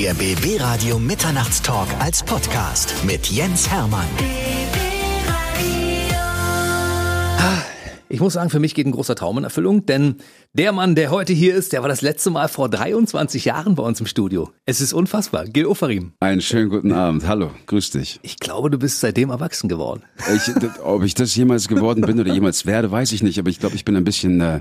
Der BB Radio Mitternachtstalk als Podcast mit Jens Hermann. Ich muss sagen, für mich geht ein großer Traum in Erfüllung, denn der Mann, der heute hier ist, der war das letzte Mal vor 23 Jahren bei uns im Studio. Es ist unfassbar. Gil Ofarim. Einen schönen guten Abend. Hallo, grüß dich. Ich glaube, du bist seitdem erwachsen geworden. Ich, ob ich das jemals geworden bin oder jemals werde, weiß ich nicht, aber ich glaube, ich bin ein bisschen äh,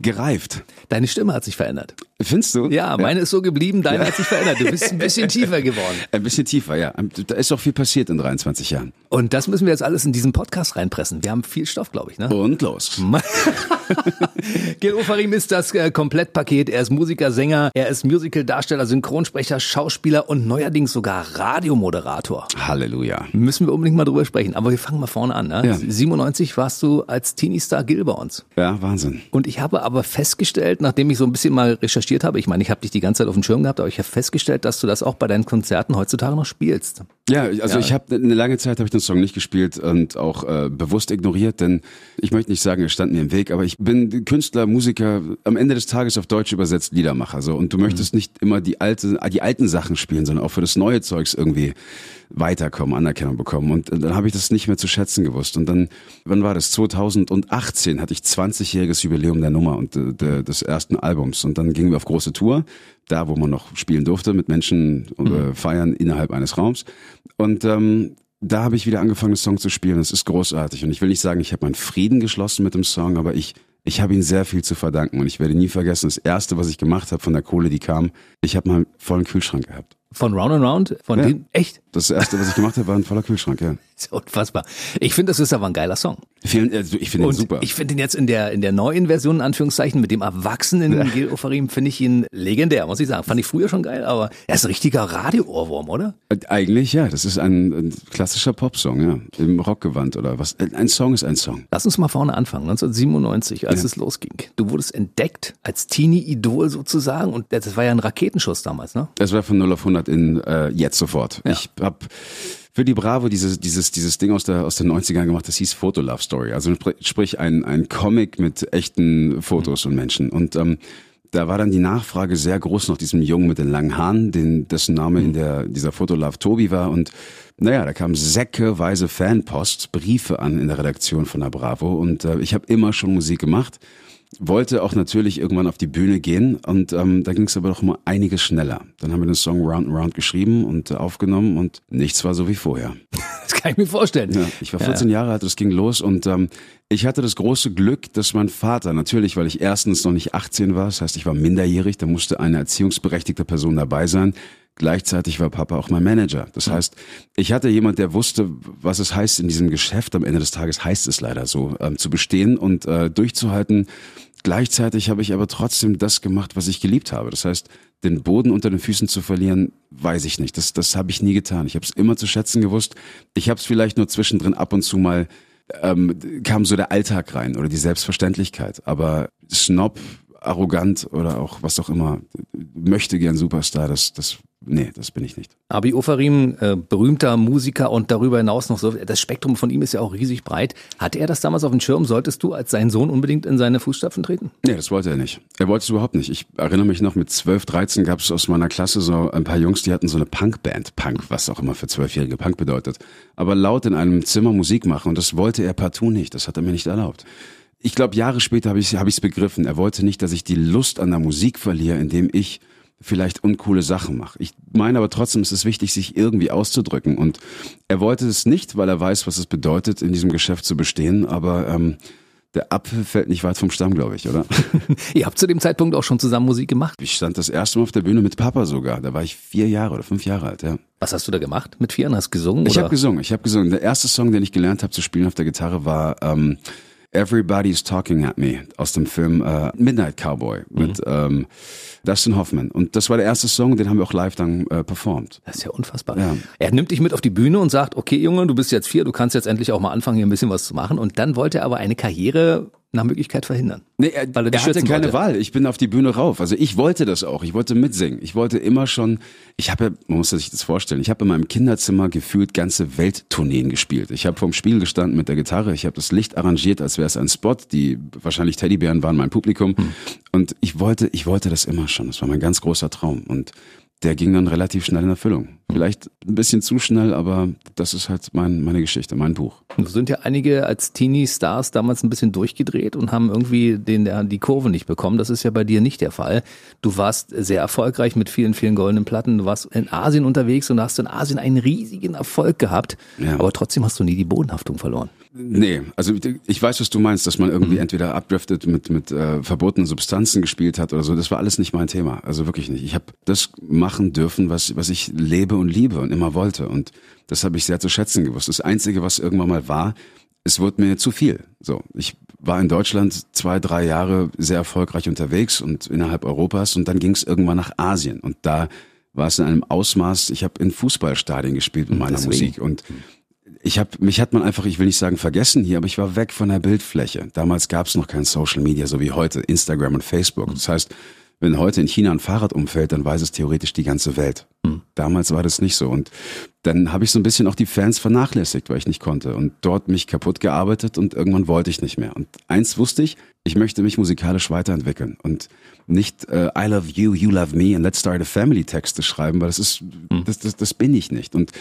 gereift. Deine Stimme hat sich verändert. Findest du? Ja, meine ja. ist so geblieben, deine ja. hat sich verändert. Du bist ein bisschen tiefer geworden. Ein bisschen tiefer, ja. Da ist auch viel passiert in 23 Jahren. Und das müssen wir jetzt alles in diesen Podcast reinpressen. Wir haben viel Stoff, glaube ich. Ne? Und los. Gil Ofarim ist das äh, Komplettpaket. Er ist Musiker, Sänger, er ist Musical-Darsteller, Synchronsprecher, Schauspieler und neuerdings sogar Radiomoderator. Halleluja. Müssen wir unbedingt mal drüber sprechen. Aber wir fangen mal vorne an. Ne? Ja. 97 warst du als Teenie-Star Gil bei uns. Ja, Wahnsinn. Und ich habe aber festgestellt, nachdem ich so ein bisschen mal recherchiert habe, ich meine, ich habe dich die ganze Zeit auf dem Schirm gehabt, aber ich habe festgestellt, dass du das auch bei deinen Konzerten heutzutage noch spielst. Ja, also ja. ich habe eine lange Zeit habe ich den Song nicht gespielt und auch äh, bewusst ignoriert, denn ich möchte nicht sagen, er stand mir im Weg, aber ich bin Künstler, Musiker, am Ende des Tages auf Deutsch übersetzt Liedermacher so und du möchtest mhm. nicht immer die alte die alten Sachen spielen, sondern auch für das neue Zeugs irgendwie weiterkommen, Anerkennung bekommen und dann habe ich das nicht mehr zu schätzen gewusst und dann wann war das 2018 hatte ich 20-jähriges Jubiläum der Nummer und äh, de, des ersten Albums und dann gingen wir auf große Tour, da wo man noch spielen durfte mit Menschen äh, mhm. feiern innerhalb eines Raums und ähm, da habe ich wieder angefangen, den Song zu spielen. Es ist großartig. Und ich will nicht sagen, ich habe meinen Frieden geschlossen mit dem Song, aber ich, ich habe ihm sehr viel zu verdanken. Und ich werde nie vergessen, das Erste, was ich gemacht habe von der Kohle, die kam, ich habe mal einen vollen Kühlschrank gehabt. Von Round and Round? Von ja. dem? Echt? Das erste, was ich gemacht habe, war ein voller Kühlschrank, ja. Ist unfassbar. Ich finde, das ist aber ein geiler Song. Vielen, also ich finde ihn super. Ich finde ihn jetzt in der, in der neuen Version, in Anführungszeichen, mit dem erwachsenen ja. Gil Ofarim, finde ich ihn legendär, muss ich sagen. Fand ich früher schon geil, aber er ist ein richtiger Radio-Ohrwurm, oder? Eigentlich, ja. Das ist ein, ein klassischer Popsong, ja. Im Rockgewand oder was. Ein Song ist ein Song. Lass uns mal vorne anfangen. 1997, als ja. es losging. Du wurdest entdeckt als Teenie-Idol sozusagen und das war ja ein Raketenschuss damals, ne? Das war von 0 auf 100 in äh, jetzt sofort. Ja. Ich habe für die Bravo dieses, dieses, dieses Ding aus, der, aus den 90ern gemacht, das hieß Photo Love Story. Also sprich ein, ein Comic mit echten Fotos und Menschen. Und ähm, da war dann die Nachfrage sehr groß nach diesem Jungen mit den langen Haaren, den, dessen Name in der, dieser Fotolove Tobi war. Und naja, da kamen säckeweise Fanpost, Briefe an in der Redaktion von der Bravo. Und äh, ich habe immer schon Musik gemacht wollte auch natürlich irgendwann auf die Bühne gehen und ähm, da ging es aber doch mal einiges schneller. Dann haben wir den Song Round and Round geschrieben und äh, aufgenommen und nichts war so wie vorher. Das kann ich mir vorstellen. Ja, ich war 14 ja. Jahre alt, es ging los und ähm, ich hatte das große Glück, dass mein Vater, natürlich, weil ich erstens noch nicht 18 war, das heißt, ich war minderjährig, da musste eine erziehungsberechtigte Person dabei sein, Gleichzeitig war Papa auch mein Manager. Das heißt, ich hatte jemand, der wusste, was es heißt in diesem Geschäft. Am Ende des Tages heißt es leider so, ähm, zu bestehen und äh, durchzuhalten. Gleichzeitig habe ich aber trotzdem das gemacht, was ich geliebt habe. Das heißt, den Boden unter den Füßen zu verlieren, weiß ich nicht. Das, das habe ich nie getan. Ich habe es immer zu schätzen gewusst. Ich habe es vielleicht nur zwischendrin ab und zu mal ähm, kam so der Alltag rein oder die Selbstverständlichkeit. Aber Snob, arrogant oder auch was auch immer, möchte gern Superstar, das, das Nee, das bin ich nicht. Abi Ofarim, äh, berühmter Musiker und darüber hinaus noch so, das Spektrum von ihm ist ja auch riesig breit. Hatte er das damals auf dem Schirm? Solltest du als sein Sohn unbedingt in seine Fußstapfen treten? Nee, das wollte er nicht. Er wollte es überhaupt nicht. Ich erinnere mich noch, mit 12, 13 gab es aus meiner Klasse so ein paar Jungs, die hatten so eine Punkband. Punk, was auch immer für Zwölfjährige Punk bedeutet. Aber laut in einem Zimmer Musik machen und das wollte er partout nicht. Das hat er mir nicht erlaubt. Ich glaube, Jahre später habe ich es hab begriffen. Er wollte nicht, dass ich die Lust an der Musik verliere, indem ich vielleicht uncoole Sachen mache. Ich meine aber trotzdem, es ist wichtig, sich irgendwie auszudrücken. Und er wollte es nicht, weil er weiß, was es bedeutet, in diesem Geschäft zu bestehen. Aber ähm, der Apfel fällt nicht weit vom Stamm, glaube ich, oder? Ihr habt zu dem Zeitpunkt auch schon zusammen Musik gemacht? Ich stand das erste Mal auf der Bühne mit Papa sogar. Da war ich vier Jahre oder fünf Jahre alt, ja. Was hast du da gemacht mit vier? Hast du gesungen? Ich habe gesungen, ich habe gesungen. Der erste Song, den ich gelernt habe zu spielen auf der Gitarre, war ähm, Everybody's Talking at Me aus dem Film äh, Midnight Cowboy mit mhm. ähm, Dustin Hoffman. Und das war der erste Song, den haben wir auch live dann äh, performt. Das ist ja unfassbar. Ja. Er nimmt dich mit auf die Bühne und sagt, okay Junge, du bist jetzt vier, du kannst jetzt endlich auch mal anfangen, hier ein bisschen was zu machen. Und dann wollte er aber eine Karriere nach Möglichkeit verhindern. Nee, er, weil er, er hatte keine wollte. Wahl. Ich bin auf die Bühne rauf. Also ich wollte das auch. Ich wollte mitsingen. Ich wollte immer schon, ich habe, man muss sich das vorstellen, ich habe in meinem Kinderzimmer gefühlt ganze Welttourneen gespielt. Ich habe vorm Spiel gestanden mit der Gitarre. Ich habe das Licht arrangiert, als wäre es ein Spot. Die wahrscheinlich Teddybären waren mein Publikum. Hm. Und ich wollte, ich wollte das immer schon. Das war mein ganz großer Traum. Und der ging dann relativ schnell in Erfüllung. Vielleicht ein bisschen zu schnell, aber das ist halt mein, meine Geschichte, mein Buch. Du sind ja einige als Teenie-Stars damals ein bisschen durchgedreht und haben irgendwie den, die Kurve nicht bekommen. Das ist ja bei dir nicht der Fall. Du warst sehr erfolgreich mit vielen, vielen goldenen Platten. Du warst in Asien unterwegs und hast in Asien einen riesigen Erfolg gehabt. Ja. Aber trotzdem hast du nie die Bodenhaftung verloren. Nee, also ich weiß, was du meinst, dass man irgendwie mhm. entweder abdriftet mit, mit äh, verbotenen Substanzen gespielt hat oder so. Das war alles nicht mein Thema. Also wirklich nicht. Ich habe das machen dürfen, was, was ich lebe und liebe und immer wollte. Und das habe ich sehr zu schätzen gewusst. Das Einzige, was irgendwann mal war, es wurde mir zu viel. So, ich war in Deutschland zwei, drei Jahre sehr erfolgreich unterwegs und innerhalb Europas und dann ging es irgendwann nach Asien und da war es in einem Ausmaß. Ich habe in Fußballstadien gespielt mit meiner Deswegen. Musik und ich habe mich hat man einfach, ich will nicht sagen vergessen hier, aber ich war weg von der Bildfläche. Damals gab es noch kein Social Media, so wie heute, Instagram und Facebook. Das heißt, wenn heute in China ein Fahrrad umfällt, dann weiß es theoretisch die ganze Welt. Mhm. Damals war das nicht so. Und dann habe ich so ein bisschen auch die Fans vernachlässigt, weil ich nicht konnte. Und dort mich kaputt gearbeitet und irgendwann wollte ich nicht mehr. Und eins wusste ich, ich möchte mich musikalisch weiterentwickeln und nicht äh, I love you, you love me and let's start a family Texte schreiben, weil das ist, mhm. das, das, das bin ich nicht. Und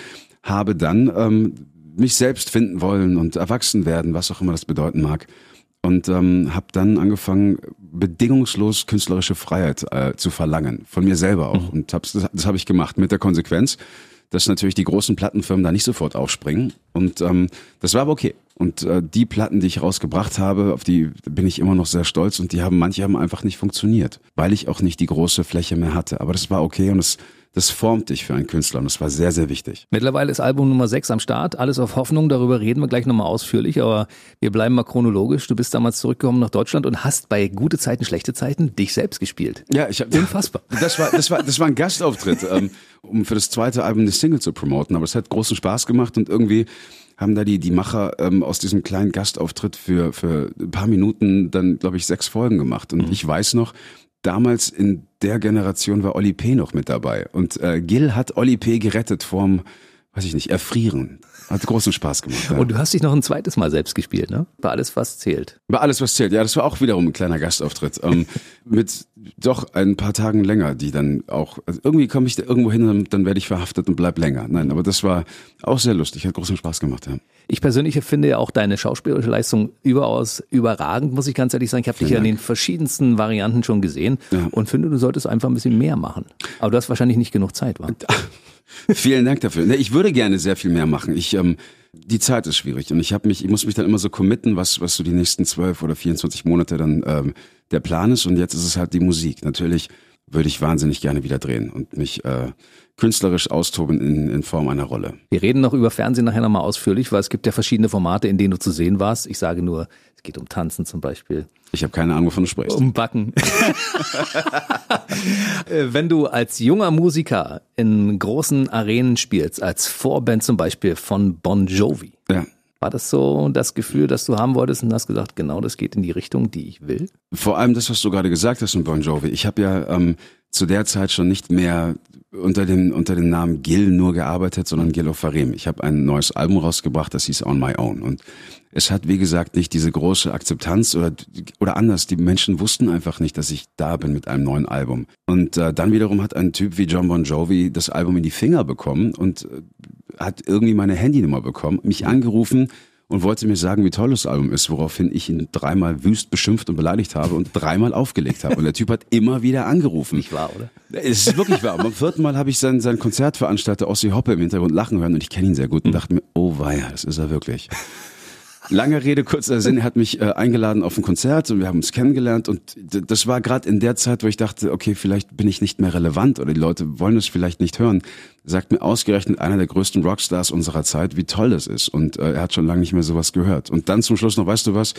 habe dann ähm, mich selbst finden wollen und erwachsen werden, was auch immer das bedeuten mag. Und ähm, habe dann angefangen, bedingungslos künstlerische Freiheit äh, zu verlangen, von mir selber auch. Mhm. Und hab's, das, das habe ich gemacht mit der Konsequenz, dass natürlich die großen Plattenfirmen da nicht sofort aufspringen. Und ähm, das war aber okay. Und äh, die Platten, die ich rausgebracht habe, auf die bin ich immer noch sehr stolz. Und die haben, manche haben einfach nicht funktioniert, weil ich auch nicht die große Fläche mehr hatte. Aber das war okay und es das formt dich für einen Künstler und das war sehr, sehr wichtig. Mittlerweile ist Album Nummer 6 am Start, alles auf Hoffnung, darüber reden wir gleich nochmal ausführlich, aber wir bleiben mal chronologisch. Du bist damals zurückgekommen nach Deutschland und hast bei gute Zeiten, schlechte Zeiten dich selbst gespielt. Ja, ich habe unfassbar. Das war, das war, das war ein Gastauftritt, ähm, um für das zweite Album eine Single zu promoten, aber es hat großen Spaß gemacht und irgendwie haben da die, die Macher ähm, aus diesem kleinen Gastauftritt für, für ein paar Minuten dann, glaube ich, sechs Folgen gemacht. Und mhm. ich weiß noch, damals in der Generation war Oli P. noch mit dabei. Und äh, Gil hat Oli P. gerettet vorm, weiß ich nicht, Erfrieren. Hat großen Spaß gemacht. Ja. Und du hast dich noch ein zweites Mal selbst gespielt, ne? War alles, was zählt. War alles, was zählt. Ja, das war auch wiederum ein kleiner Gastauftritt. ähm, mit doch ein paar Tagen länger, die dann auch, also irgendwie komme ich da irgendwo hin, dann, dann werde ich verhaftet und bleib länger. Nein, aber das war auch sehr lustig, hat großen Spaß gemacht, ja. Ich persönlich finde ja auch deine schauspielerische Leistung überaus überragend, muss ich ganz ehrlich sagen. Ich habe dich ja in den verschiedensten Varianten schon gesehen ja. und finde, du solltest einfach ein bisschen mehr machen. Aber du hast wahrscheinlich nicht genug Zeit, wa? Vielen Dank dafür. Ich würde gerne sehr viel mehr machen. Ich, ähm, die Zeit ist schwierig und ich habe mich, ich muss mich dann immer so committen, was, was so die nächsten zwölf oder 24 Monate dann ähm, der Plan ist. Und jetzt ist es halt die Musik. Natürlich würde ich wahnsinnig gerne wieder drehen und mich äh, künstlerisch austoben in, in Form einer Rolle. Wir reden noch über Fernsehen nachher nochmal ausführlich, weil es gibt ja verschiedene Formate, in denen du zu sehen warst. Ich sage nur, es geht um Tanzen zum Beispiel. Ich habe keine Ahnung, wovon du sprichst. Um Backen. Äh, wenn du als junger Musiker in großen Arenen spielst, als Vorband zum Beispiel von Bon Jovi, ja. War das so das Gefühl, das du haben wolltest und hast gesagt, genau das geht in die Richtung, die ich will? Vor allem das, was du gerade gesagt hast in Bon Jovi. Ich habe ja ähm, zu der Zeit schon nicht mehr unter dem unter dem Namen Gil nur gearbeitet, sondern Gil Ofarim. Ich habe ein neues Album rausgebracht, das hieß On My Own und es hat wie gesagt nicht diese große Akzeptanz oder oder anders. Die Menschen wussten einfach nicht, dass ich da bin mit einem neuen Album. Und äh, dann wiederum hat ein Typ wie John Bon Jovi das Album in die Finger bekommen und äh, hat irgendwie meine Handynummer bekommen, mich angerufen und wollte mir sagen, wie toll das Album ist, woraufhin ich ihn dreimal wüst beschimpft und beleidigt habe und dreimal aufgelegt habe. Und der Typ hat immer wieder angerufen. Nicht wahr, oder? Es ist wirklich wahr. Beim vierten Mal habe ich sein, sein Konzertveranstalter Ossi Hoppe im Hintergrund lachen hören und ich kenne ihn sehr gut und dachte mir, oh weia, das ist er wirklich. Lange Rede, kurzer Sinn, er hat mich äh, eingeladen auf ein Konzert und wir haben uns kennengelernt und das war gerade in der Zeit, wo ich dachte, okay, vielleicht bin ich nicht mehr relevant oder die Leute wollen es vielleicht nicht hören. Sagt mir ausgerechnet einer der größten Rockstars unserer Zeit, wie toll das ist und äh, er hat schon lange nicht mehr sowas gehört. Und dann zum Schluss noch, weißt du was,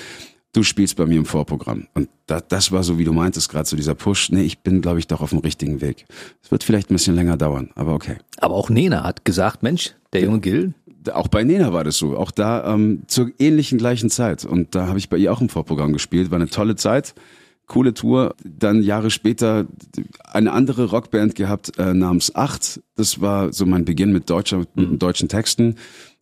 du spielst bei mir im Vorprogramm. Und da, das war so, wie du meintest, gerade so dieser Push. Nee, ich bin, glaube ich, doch auf dem richtigen Weg. Es wird vielleicht ein bisschen länger dauern, aber okay. Aber auch Nena hat gesagt, Mensch, der junge Gil, auch bei Nena war das so. Auch da ähm, zur ähnlichen gleichen Zeit. Und da habe ich bei ihr auch im Vorprogramm gespielt. War eine tolle Zeit. coole Tour. Dann Jahre später eine andere Rockband gehabt äh, namens Acht. Das war so mein Beginn mit deutscher, mit deutschen Texten.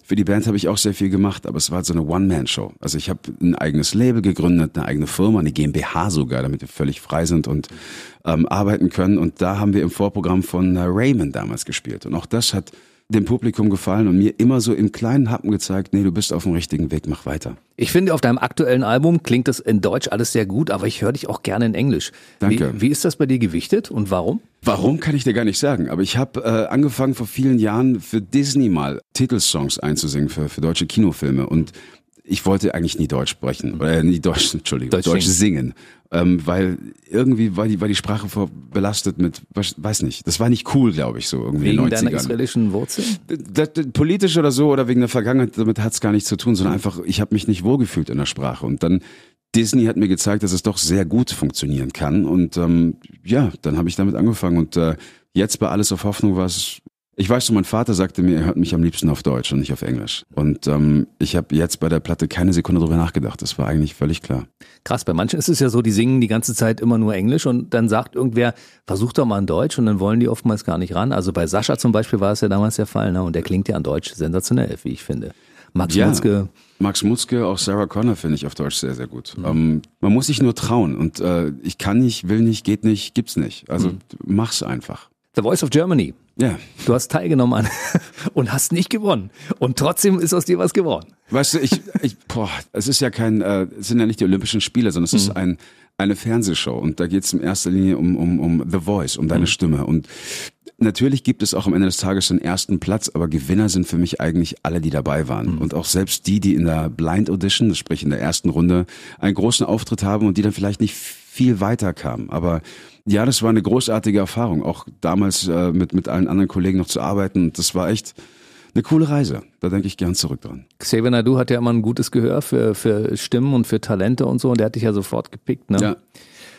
Für die Band habe ich auch sehr viel gemacht, aber es war so eine One-Man-Show. Also ich habe ein eigenes Label gegründet, eine eigene Firma, eine GmbH sogar, damit wir völlig frei sind und ähm, arbeiten können. Und da haben wir im Vorprogramm von äh, Raymond damals gespielt. Und auch das hat dem Publikum gefallen und mir immer so im kleinen Happen gezeigt, nee, du bist auf dem richtigen Weg, mach weiter. Ich finde, auf deinem aktuellen Album klingt das in Deutsch alles sehr gut, aber ich höre dich auch gerne in Englisch. Danke. Wie, wie ist das bei dir gewichtet und warum? Warum kann ich dir gar nicht sagen, aber ich habe äh, angefangen vor vielen Jahren für Disney mal Titelsongs einzusingen für, für deutsche Kinofilme und ich wollte eigentlich nie Deutsch sprechen, äh, nie Deutsch, Entschuldigung, Deutsch Deutsch, singen, ähm, weil irgendwie war die, war die Sprache vor belastet mit, weiß nicht, das war nicht cool, glaube ich, so irgendwie in Wegen den deiner 90ern. israelischen Wurzeln? Das, das, politisch oder so oder wegen der Vergangenheit, damit hat's gar nichts zu tun, sondern einfach, ich habe mich nicht wohlgefühlt in der Sprache. Und dann Disney hat mir gezeigt, dass es doch sehr gut funktionieren kann. Und ähm, ja, dann habe ich damit angefangen. Und äh, jetzt bei Alles auf Hoffnung war es. Ich weiß so, mein Vater sagte mir, er hört mich am liebsten auf Deutsch und nicht auf Englisch. Und ähm, ich habe jetzt bei der Platte keine Sekunde drüber nachgedacht. Das war eigentlich völlig klar. Krass, bei manchen ist es ja so, die singen die ganze Zeit immer nur Englisch und dann sagt irgendwer, versuch doch mal in Deutsch und dann wollen die oftmals gar nicht ran. Also bei Sascha zum Beispiel war es ja damals der Fall, ne? Und der klingt ja an Deutsch sensationell, wie ich finde. Max Ja. Mutzke, Max Mutzke, auch Sarah Connor finde ich auf Deutsch sehr, sehr gut. Ähm, man muss sich nur trauen. Und äh, ich kann nicht, will nicht, geht nicht, gibt's nicht. Also mach's einfach. The Voice of Germany. Ja. Du hast teilgenommen an und hast nicht gewonnen. Und trotzdem ist aus dir was geworden. Weißt du, ich, ich boah, es ist ja kein, äh, es sind ja nicht die Olympischen Spiele, sondern es ist ein, eine Fernsehshow und da geht es in erster Linie um, um, um The Voice, um deine Stimme. Und natürlich gibt es auch am Ende des Tages einen ersten Platz, aber Gewinner sind für mich eigentlich alle, die dabei waren. Und auch selbst die, die in der Blind Audition, sprich in der ersten Runde, einen großen Auftritt haben und die dann vielleicht nicht viel weiter kamen. Aber ja, das war eine großartige Erfahrung, auch damals äh, mit, mit allen anderen Kollegen noch zu arbeiten. Das war echt eine coole Reise. Da denke ich gern zurück dran. Xavier Nadu hat ja immer ein gutes Gehör für, für Stimmen und für Talente und so und der hat dich ja sofort gepickt. Ne? Ja.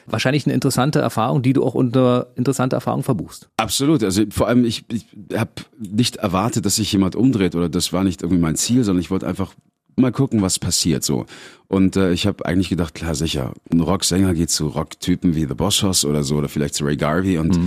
Wahrscheinlich eine interessante Erfahrung, die du auch unter interessante Erfahrung verbuchst. Absolut. Also vor allem, ich, ich habe nicht erwartet, dass sich jemand umdreht oder das war nicht irgendwie mein Ziel, sondern ich wollte einfach mal gucken, was passiert so. Und äh, ich habe eigentlich gedacht, klar sicher, ein Rocksänger geht zu Rocktypen wie The Boss Hoss oder so oder vielleicht zu Ray Garvey. Und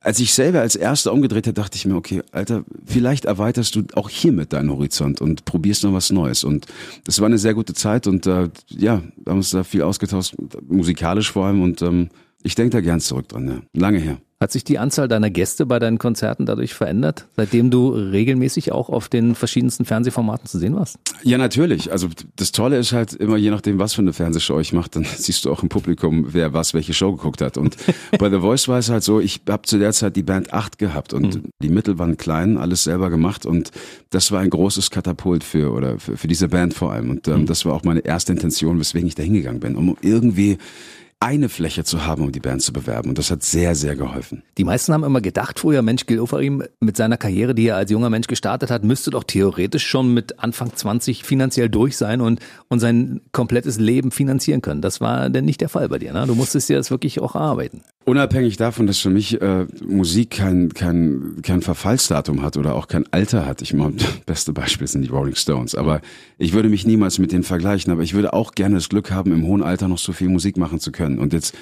als ich selber als Erster umgedreht habe, dachte ich mir, okay, Alter, vielleicht erweiterst du auch hiermit deinen Horizont und probierst noch was Neues. Und das war eine sehr gute Zeit und äh, ja, wir haben uns da viel ausgetauscht, musikalisch vor allem. Und ähm, ich denke da gern zurück dran, ja. Lange her. Hat sich die Anzahl deiner Gäste bei deinen Konzerten dadurch verändert, seitdem du regelmäßig auch auf den verschiedensten Fernsehformaten zu sehen warst? Ja, natürlich. Also das Tolle ist halt immer, je nachdem, was für eine Fernsehshow ich mache, dann siehst du auch im Publikum, wer was, welche Show geguckt hat. Und bei The Voice war es halt so, ich habe zu der Zeit die Band 8 gehabt und die Mittel waren klein, alles selber gemacht und das war ein großes Katapult für oder für, für diese Band vor allem. Und ähm, das war auch meine erste Intention, weswegen ich da hingegangen bin, um irgendwie eine Fläche zu haben, um die Band zu bewerben. Und das hat sehr, sehr geholfen. Die meisten haben immer gedacht früher, Mensch, Gil Oferim mit seiner Karriere, die er als junger Mensch gestartet hat, müsste doch theoretisch schon mit Anfang 20 finanziell durch sein und, und sein komplettes Leben finanzieren können. Das war denn nicht der Fall bei dir. Ne? Du musstest dir das wirklich auch erarbeiten. Unabhängig davon, dass für mich äh, Musik kein, kein, kein Verfallsdatum hat oder auch kein Alter hat. Ich meine, das beste Beispiel sind die Rolling Stones. Aber ich würde mich niemals mit denen vergleichen. Aber ich würde auch gerne das Glück haben, im hohen Alter noch so viel Musik machen zu können. Und jetzt,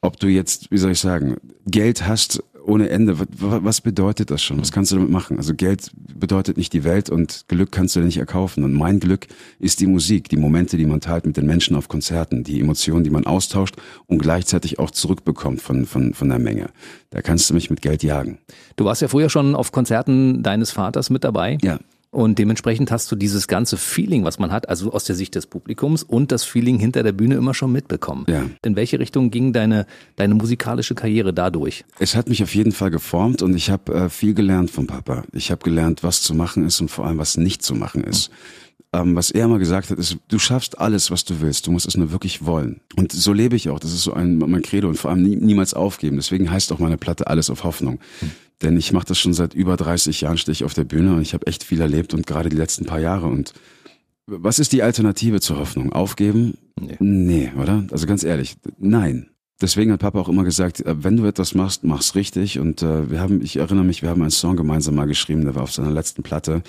ob du jetzt, wie soll ich sagen, Geld hast ohne Ende, was, was bedeutet das schon? Was kannst du damit machen? Also Geld bedeutet nicht die Welt und Glück kannst du dir nicht erkaufen. Und mein Glück ist die Musik, die Momente, die man teilt mit den Menschen auf Konzerten, die Emotionen, die man austauscht und gleichzeitig auch zurückbekommt von, von, von der Menge. Da kannst du mich mit Geld jagen. Du warst ja früher schon auf Konzerten deines Vaters mit dabei. Ja. Und dementsprechend hast du dieses ganze Feeling, was man hat, also aus der Sicht des Publikums und das Feeling hinter der Bühne immer schon mitbekommen. Ja. In welche Richtung ging deine, deine musikalische Karriere dadurch? Es hat mich auf jeden Fall geformt und ich habe äh, viel gelernt vom Papa. Ich habe gelernt, was zu machen ist und vor allem, was nicht zu machen ist. Ähm, was er immer gesagt hat, ist, du schaffst alles, was du willst. Du musst es nur wirklich wollen. Und so lebe ich auch. Das ist so ein mein Credo und vor allem nie, niemals aufgeben. Deswegen heißt auch meine Platte Alles auf Hoffnung. Denn ich mache das schon seit über 30 Jahren, stehe ich auf der Bühne und ich habe echt viel erlebt und gerade die letzten paar Jahre. Und was ist die Alternative zur Hoffnung? Aufgeben? Nee. Nee, oder? Also ganz ehrlich, nein. Deswegen hat Papa auch immer gesagt, äh, wenn du etwas machst, mach's richtig. Und äh, wir haben, ich erinnere mich, wir haben einen Song gemeinsam mal geschrieben, der war auf seiner letzten Platte.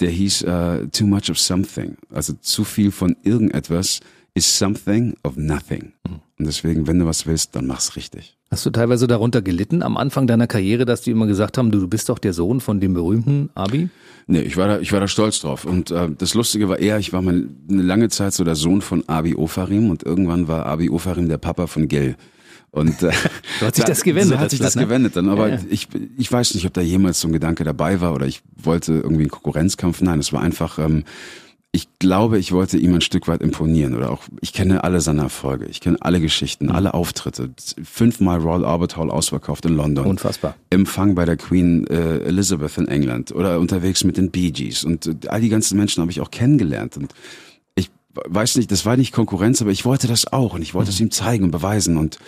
Der hieß äh, Too Much of Something. Also zu viel von irgendetwas is something of nothing. Und deswegen, wenn du was willst, dann mach's richtig. Hast du teilweise darunter gelitten am Anfang deiner Karriere, dass die immer gesagt haben, du, du bist doch der Sohn von dem berühmten Abi? Nee, ich war da, ich war da stolz drauf. Und äh, das Lustige war eher, ich war mal eine lange Zeit so der Sohn von Abi Ofarim und irgendwann war Abi Ofarim der Papa von Gil. Und äh, so hat sich das gewendet. So hat sich das, ne? gewendet dann. Aber Ja, ja. ich, ich weiß nicht, ob da jemals so ein Gedanke dabei war oder ich wollte irgendwie einen Konkurrenzkampf. Nein, es war einfach, ähm, ich glaube, ich wollte ihm ein Stück weit imponieren oder auch, ich kenne alle seine Erfolge, ich kenne alle Geschichten, alle Auftritte. Fünfmal Royal Albert Hall ausverkauft in London. Unfassbar. Empfang bei der Queen äh, Elizabeth in England oder unterwegs mit den Bee Gees und äh, all die ganzen Menschen habe ich auch kennengelernt und ich weiß nicht, das war nicht Konkurrenz, aber ich wollte das auch und ich wollte es ihm zeigen und beweisen und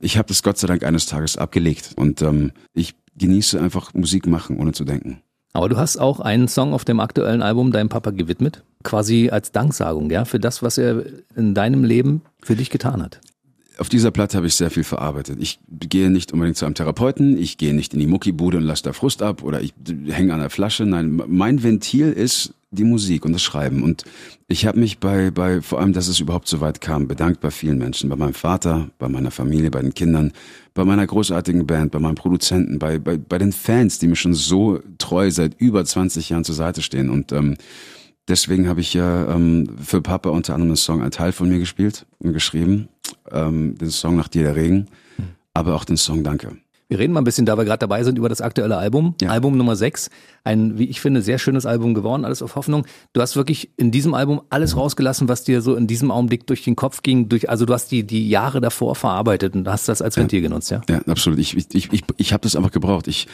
ich habe das Gott sei Dank eines Tages abgelegt und ähm, ich genieße einfach Musik machen, ohne zu denken. Aber du hast auch einen Song auf dem aktuellen Album deinem Papa gewidmet, quasi als Danksagung, ja, für das, was er in deinem Leben für dich getan hat. Auf dieser Platte habe ich sehr viel verarbeitet. Ich gehe nicht unbedingt zu einem Therapeuten, ich gehe nicht in die Muckibude und lasse da Frust ab oder ich hänge an der Flasche. Nein, mein Ventil ist die Musik und das Schreiben. Und ich habe mich bei, bei, vor allem, dass es überhaupt so weit kam, bedankt bei vielen Menschen, bei meinem Vater, bei meiner Familie, bei den Kindern, bei meiner großartigen Band, bei meinem Produzenten, bei, bei, bei den Fans, die mir schon so treu seit über 20 Jahren zur Seite stehen. Und ähm, deswegen habe ich ja ähm, für Papa unter anderem den Song Ein Teil von mir gespielt und geschrieben, ähm, den Song Nach dir der Regen, aber auch den Song Danke. Wir reden mal ein bisschen, da wir gerade dabei sind, über das aktuelle Album. Ja. Album Nummer 6. Ein, wie ich finde, sehr schönes Album geworden, alles auf Hoffnung. Du hast wirklich in diesem Album alles rausgelassen, was dir so in diesem Augenblick durch den Kopf ging. Durch, also du hast die, die Jahre davor verarbeitet und hast das als Ventil genutzt, ja? Ja, absolut. Ich, ich, ich, ich, ich habe das einfach gebraucht. Ich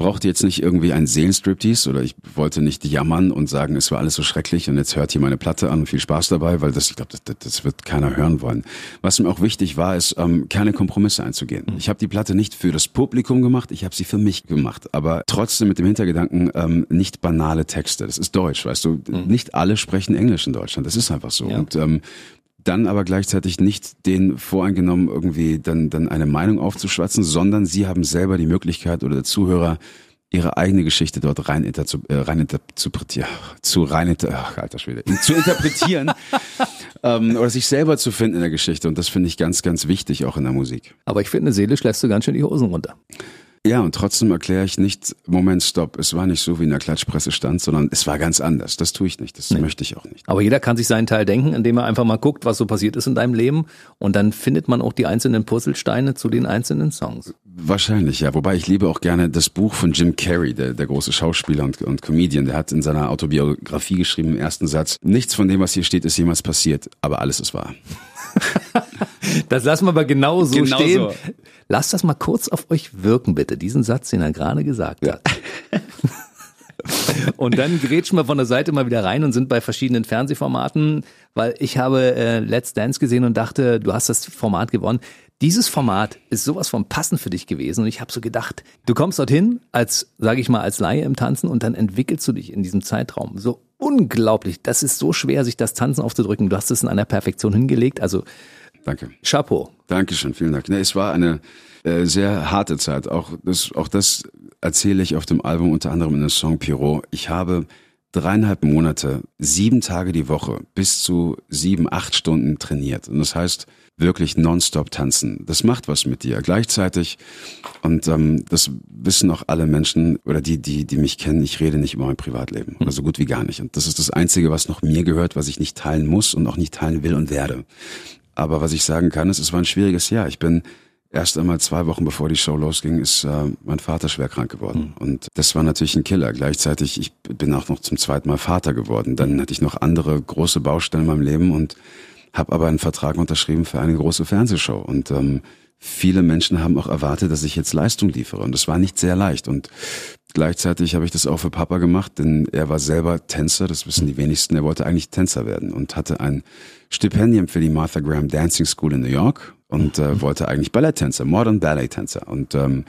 brauchte jetzt nicht irgendwie einen Seelenstriptease oder ich wollte nicht jammern und sagen, es war alles so schrecklich und jetzt hört hier meine Platte an und viel Spaß dabei, weil das, ich glaube, das, das wird keiner hören wollen. Was mir auch wichtig war, ist, ähm, keine Kompromisse einzugehen. Ich habe die Platte nicht für das Publikum gemacht, ich habe sie für mich gemacht, aber trotzdem mit dem Hintergedanken, ähm, nicht banale Texte. Das ist Deutsch, weißt du. Nicht alle sprechen Englisch in Deutschland, das ist einfach so. Ja. Und ähm, dann aber gleichzeitig nicht den voreingenommen irgendwie dann, dann eine Meinung aufzuschwatzen, sondern sie haben selber die Möglichkeit oder der Zuhörer ihre eigene Geschichte dort rein, inter, äh, rein interpretieren, zu rein inter, ach, alter Schwede, zu interpretieren ähm, oder sich selber zu finden in der Geschichte und das finde ich ganz, ganz wichtig auch in der Musik. Aber ich finde, seelisch lässt du ganz schön die Hosen runter. Ja, und trotzdem erkläre ich nicht, Moment, stopp, es war nicht so, wie in der Klatschpresse stand, sondern es war ganz anders. Das tue ich nicht, das möchte ich auch nicht. Aber jeder kann sich seinen Teil denken, indem er einfach mal guckt, was so passiert ist in deinem Leben. Und dann findet man auch die einzelnen Puzzlesteine zu den einzelnen Songs. Wahrscheinlich, ja. Wobei ich liebe auch gerne das Buch von Jim Carrey, der, der große Schauspieler und, und Comedian. Der hat in seiner Autobiografie geschrieben im ersten Satz, nichts von dem, was hier steht, ist jemals passiert, aber alles ist wahr. Das lassen wir aber genau so Genau stehen. so. Lasst das mal kurz auf euch wirken, bitte, diesen Satz, den er gerade gesagt hat. Und dann grätschen wir von der Seite mal wieder rein und sind bei verschiedenen Fernsehformaten, weil ich habe äh, Let's Dance gesehen und dachte, du hast das Format gewonnen. Dieses Format ist sowas von passend für dich gewesen und ich habe so gedacht, du kommst dorthin als, sage ich mal, als Laie im Tanzen und dann entwickelst du dich in diesem Zeitraum so unglaublich. Das ist so schwer, sich das Tanzen aufzudrücken. Du hast es in einer Perfektion hingelegt. Also Danke. Chapeau. Dankeschön, vielen Dank. Es war eine äh, sehr harte Zeit. Auch das, auch das erzähle ich auf dem Album unter anderem in dem Song Pierrot. Ich habe dreieinhalb Monate, sieben Tage die Woche, bis zu sieben, acht Stunden trainiert. Und das heißt wirklich nonstop tanzen. Das macht was mit dir. Gleichzeitig, und ähm, das wissen auch alle Menschen oder die, die, die mich kennen, ich rede nicht über mein Privatleben. Oder so gut wie gar nicht. Und das ist das Einzige, was noch mir gehört, was ich nicht teilen muss und auch nicht teilen will und werde. Aber was ich sagen kann, ist, es war ein schwieriges Jahr. Ich bin erst einmal zwei Wochen bevor die Show losging, ist äh, mein Vater schwer krank geworden. Und das war natürlich ein Killer. Gleichzeitig, ich bin auch noch zum zweiten Mal Vater geworden. Dann hatte ich noch andere große Baustellen in meinem Leben und habe aber einen Vertrag unterschrieben für eine große Fernsehshow. Und ähm, viele Menschen haben auch erwartet, dass ich jetzt Leistung liefere. Und das war nicht sehr leicht. Und gleichzeitig habe ich das auch für Papa gemacht, denn er war selber Tänzer, das wissen die wenigsten. Er wollte eigentlich Tänzer werden und hatte ein Stipendium für die Martha Graham Dancing School in New York und äh, wollte eigentlich Balletttänzer, Modern Ballet-Tänzer. Und ähm,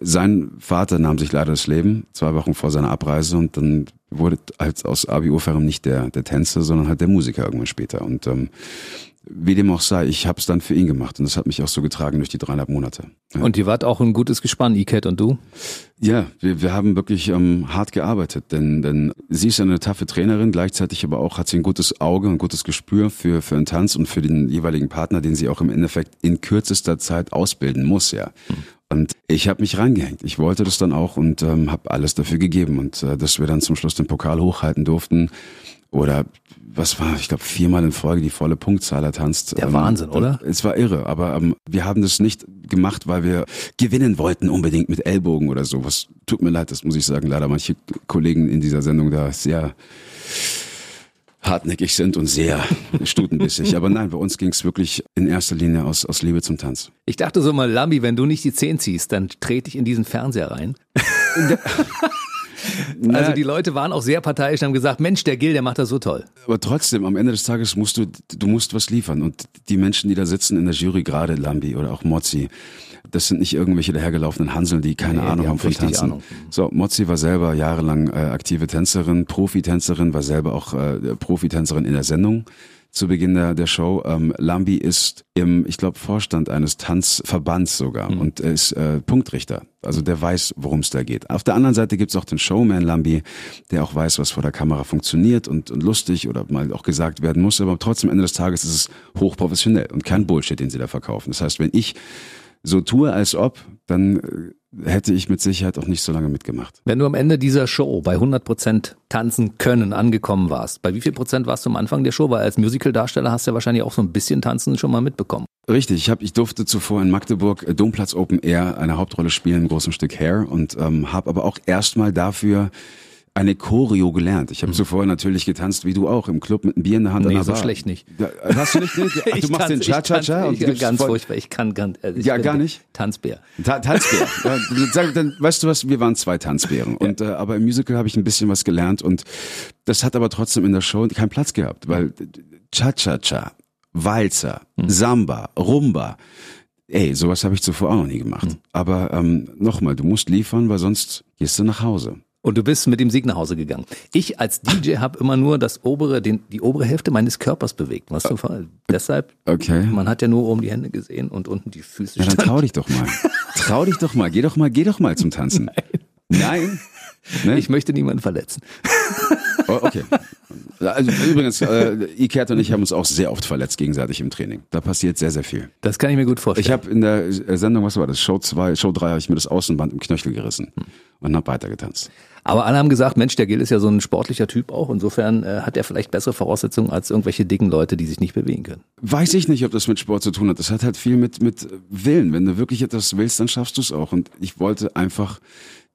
sein Vater nahm sich leider das Leben, zwei Wochen vor seiner Abreise und dann wurde halt aus Abi Oferim nicht der, der Tänzer, sondern halt der Musiker irgendwann später. Und ähm, wie dem auch sei, ich habe es dann für ihn gemacht und das hat mich auch so getragen durch die dreieinhalb Monate. Ja. Und ihr wart auch ein gutes Gespann, Iket und du? Ja, wir, wir haben wirklich ähm, hart gearbeitet, denn, denn sie ist eine taffe Trainerin, gleichzeitig aber auch hat sie ein gutes Auge, ein gutes Gespür für, für einen Tanz und für den jeweiligen Partner, den sie auch im Endeffekt in kürzester Zeit ausbilden muss, ja. Mhm. Und ich habe mich reingehängt. Ich wollte das dann auch und ähm, habe alles dafür gegeben. Und äh, dass wir dann zum Schluss den Pokal hochhalten durften, oder was war, ich glaube, viermal in Folge die volle Punktzahl ertanzt. Der ähm, Wahnsinn, oder? Es war irre, aber ähm, wir haben das nicht gemacht, weil wir gewinnen wollten unbedingt mit Ellbogen oder so. Was tut mir leid, das muss ich sagen. Leider manche Kollegen in dieser Sendung da sehr hartnäckig sind und sehr stutenbissig. Aber nein, bei uns ging es wirklich in erster Linie aus, aus Liebe zum Tanz. Ich dachte so mal, Lambi, wenn du nicht die Zehn ziehst, dann trete ich in diesen Fernseher rein. Also die Leute waren auch sehr parteiisch und haben gesagt, Mensch, der Gil, der macht das so toll. Aber trotzdem, am Ende des Tages musst du, du musst was liefern. Und die Menschen, die da sitzen in der Jury, gerade Lambi oder auch Mozzi, das sind nicht irgendwelche dahergelaufenen Hanseln, die keine nee, Ahnung die haben von Tanzen. Ahnung. So, Mozzi war selber jahrelang äh, aktive Tänzerin, Profitänzerin, war selber auch äh, Profitänzerin in der Sendung zu Beginn der, der Show. Ähm, Lambi ist im, ich glaube, Vorstand eines Tanzverbands sogar mhm. und er ist äh, Punktrichter. Also der weiß, worum es da geht. Auf der anderen Seite gibt's auch den Showman Lambi, der auch weiß, was vor der Kamera funktioniert und, und lustig oder mal auch gesagt werden muss. Aber trotzdem, Ende des Tages ist es hochprofessionell und kein Bullshit, den sie da verkaufen. Das heißt, wenn ich so tue, als ob, dann äh, hätte ich mit Sicherheit auch nicht so lange mitgemacht. Wenn du am Ende dieser Show bei 100 Prozent tanzen können angekommen warst, bei wie viel Prozent warst du am Anfang der Show? Weil als Musical-Darsteller hast du ja wahrscheinlich auch so ein bisschen Tanzen schon mal mitbekommen. Richtig, ich, hab, ich durfte zuvor in Magdeburg äh, Domplatz Open Air eine Hauptrolle spielen im großen Stück Hair und ähm, habe aber auch erstmal dafür eine Choreo gelernt. Ich habe mhm. zuvor natürlich getanzt, wie du auch, im Club mit einem Bier in der Hand. Nee, so schlecht nicht. Da, hast du nicht? Nee? Du machst den Cha-Cha-Cha und ich, ganz furchtbar. Ich kann ganz, also ich ja, gar nicht. Tanzbär. Ta Tanzbär. ja, sag, dann, weißt du was? Wir waren zwei Tanzbären. Ja. Und äh, aber im Musical habe ich ein bisschen was gelernt und das hat aber trotzdem in der Show keinen Platz gehabt, weil Cha-Cha-Cha, Walzer, mhm. Samba, Rumba. Ey, sowas habe ich zuvor auch noch nie gemacht. Mhm. Aber ähm, nochmal, du musst liefern, weil sonst gehst du nach Hause. Und du bist mit dem Sieg nach Hause gegangen. Ich als DJ habe immer nur das obere, den, die obere Hälfte meines Körpers bewegt. Was du Fall. Deshalb, okay. man hat ja nur oben die Hände gesehen und unten die Füße. Ja, dann trau dich doch mal. trau dich doch mal. Geh doch mal, geh doch mal zum Tanzen. Nein. Nein. Ne? Ich möchte niemanden verletzen. Oh, okay. Also übrigens, äh, Ikert und ich haben uns auch sehr oft verletzt gegenseitig im Training. Da passiert sehr, sehr viel. Das kann ich mir gut vorstellen. Ich habe in der Sendung, was war das, Show 2, Show 3, habe ich mir das Außenband im Knöchel gerissen hm. und habe weitergetanzt. Aber alle haben gesagt, Mensch, der Gil ist ja so ein sportlicher Typ auch. Insofern äh, hat er vielleicht bessere Voraussetzungen als irgendwelche dicken Leute, die sich nicht bewegen können. Weiß ich nicht, ob das mit Sport zu tun hat. Das hat halt viel mit, mit Willen. Wenn du wirklich etwas willst, dann schaffst du es auch. Und ich wollte einfach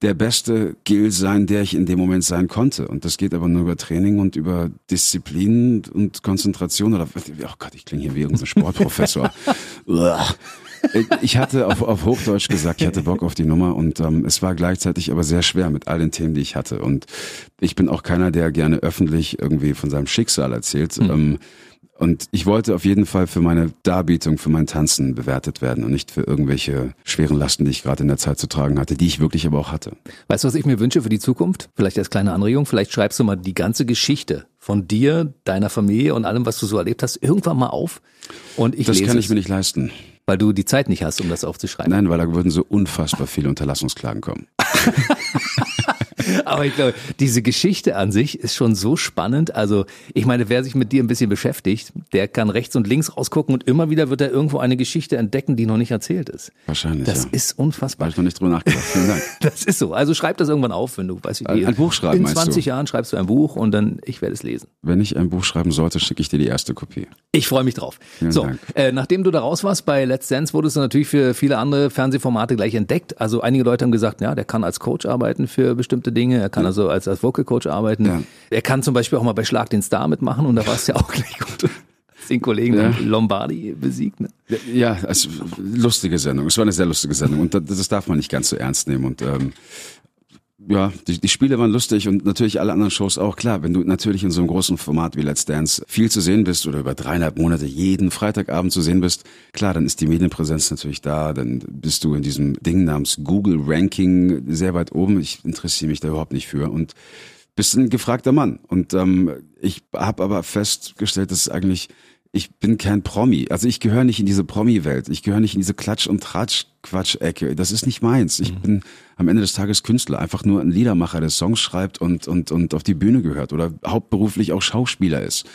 der beste Gil sein, der ich in dem Moment sein konnte. Und das geht aber nur über Training und über Disziplin und Konzentration. Oder, oh Gott, ich klinge hier wie irgendein Sportprofessor. ich hatte auf, auf Hochdeutsch gesagt, ich hatte Bock auf die Nummer und ähm, es war gleichzeitig aber sehr schwer mit all den Themen, die ich hatte. Und ich bin auch keiner, der gerne öffentlich irgendwie von seinem Schicksal erzählt. Mhm. Ähm, und ich wollte auf jeden Fall für meine Darbietung, für mein Tanzen bewertet werden und nicht für irgendwelche schweren Lasten, die ich gerade in der Zeit zu tragen hatte, die ich wirklich aber auch hatte. Weißt du, was ich mir wünsche für die Zukunft? Vielleicht als kleine Anregung, vielleicht schreibst du mal die ganze Geschichte von dir, deiner Familie und allem, was du so erlebt hast, irgendwann mal auf. Und ich das lese kann ich mir nicht leisten. Weil du die Zeit nicht hast, um das aufzuschreiben. Nein, weil da würden so unfassbar viele Unterlassungsklagen kommen. Aber ich glaube, diese Geschichte an sich ist schon so spannend. Also, ich meine, wer sich mit dir ein bisschen beschäftigt, der kann rechts und links rausgucken und immer wieder wird er irgendwo eine Geschichte entdecken, die noch nicht erzählt ist. Wahrscheinlich. Das ja. ist unfassbar. Habe ich noch nicht drüber nachgedacht. Vielen Dank. das ist so. Also schreib das irgendwann auf, wenn du, weißt du, ein, ein Buch schreiben. In 20 du? Jahren schreibst du ein Buch und dann, ich werde es lesen. Wenn ich ein Buch schreiben sollte, schicke ich dir die erste Kopie. Ich freue mich drauf. Vielen so, äh, nachdem du da raus warst bei Let's Dance, wurdest du natürlich für viele andere Fernsehformate gleich entdeckt. Also einige Leute haben gesagt, ja, der kann als Coach arbeiten für bestimmte Dinge. Er kann ja. also als, als Vocal Coach arbeiten. Ja. Er kann zum Beispiel auch mal bei Schlag den Star mitmachen und da war es ja auch gleich gut. Den Kollegen ja. Lombardi besiegt. Ne? Ja, also lustige Sendung. Es war eine sehr lustige Sendung und das, das darf man nicht ganz so ernst nehmen. Und ähm, ja, die, die Spiele waren lustig und natürlich alle anderen Shows auch. Klar, wenn du natürlich in so einem großen Format wie Let's Dance viel zu sehen bist oder über dreieinhalb Monate jeden Freitagabend zu sehen bist, klar, dann ist die Medienpräsenz natürlich da. Dann bist du in diesem Ding namens Google Ranking sehr weit oben. Ich interessiere mich da überhaupt nicht für und bist ein gefragter Mann. Und ähm, ich habe aber festgestellt, dass es eigentlich ich bin kein Promi. Also ich gehöre nicht in diese Promi-Welt. Ich gehöre nicht in diese Klatsch- und Tratsch-Quatsch-Ecke. Das ist nicht meins. Ich mhm. bin am Ende des Tages Künstler, einfach nur ein Liedermacher, der Songs schreibt und, und, und auf die Bühne gehört oder hauptberuflich auch Schauspieler ist.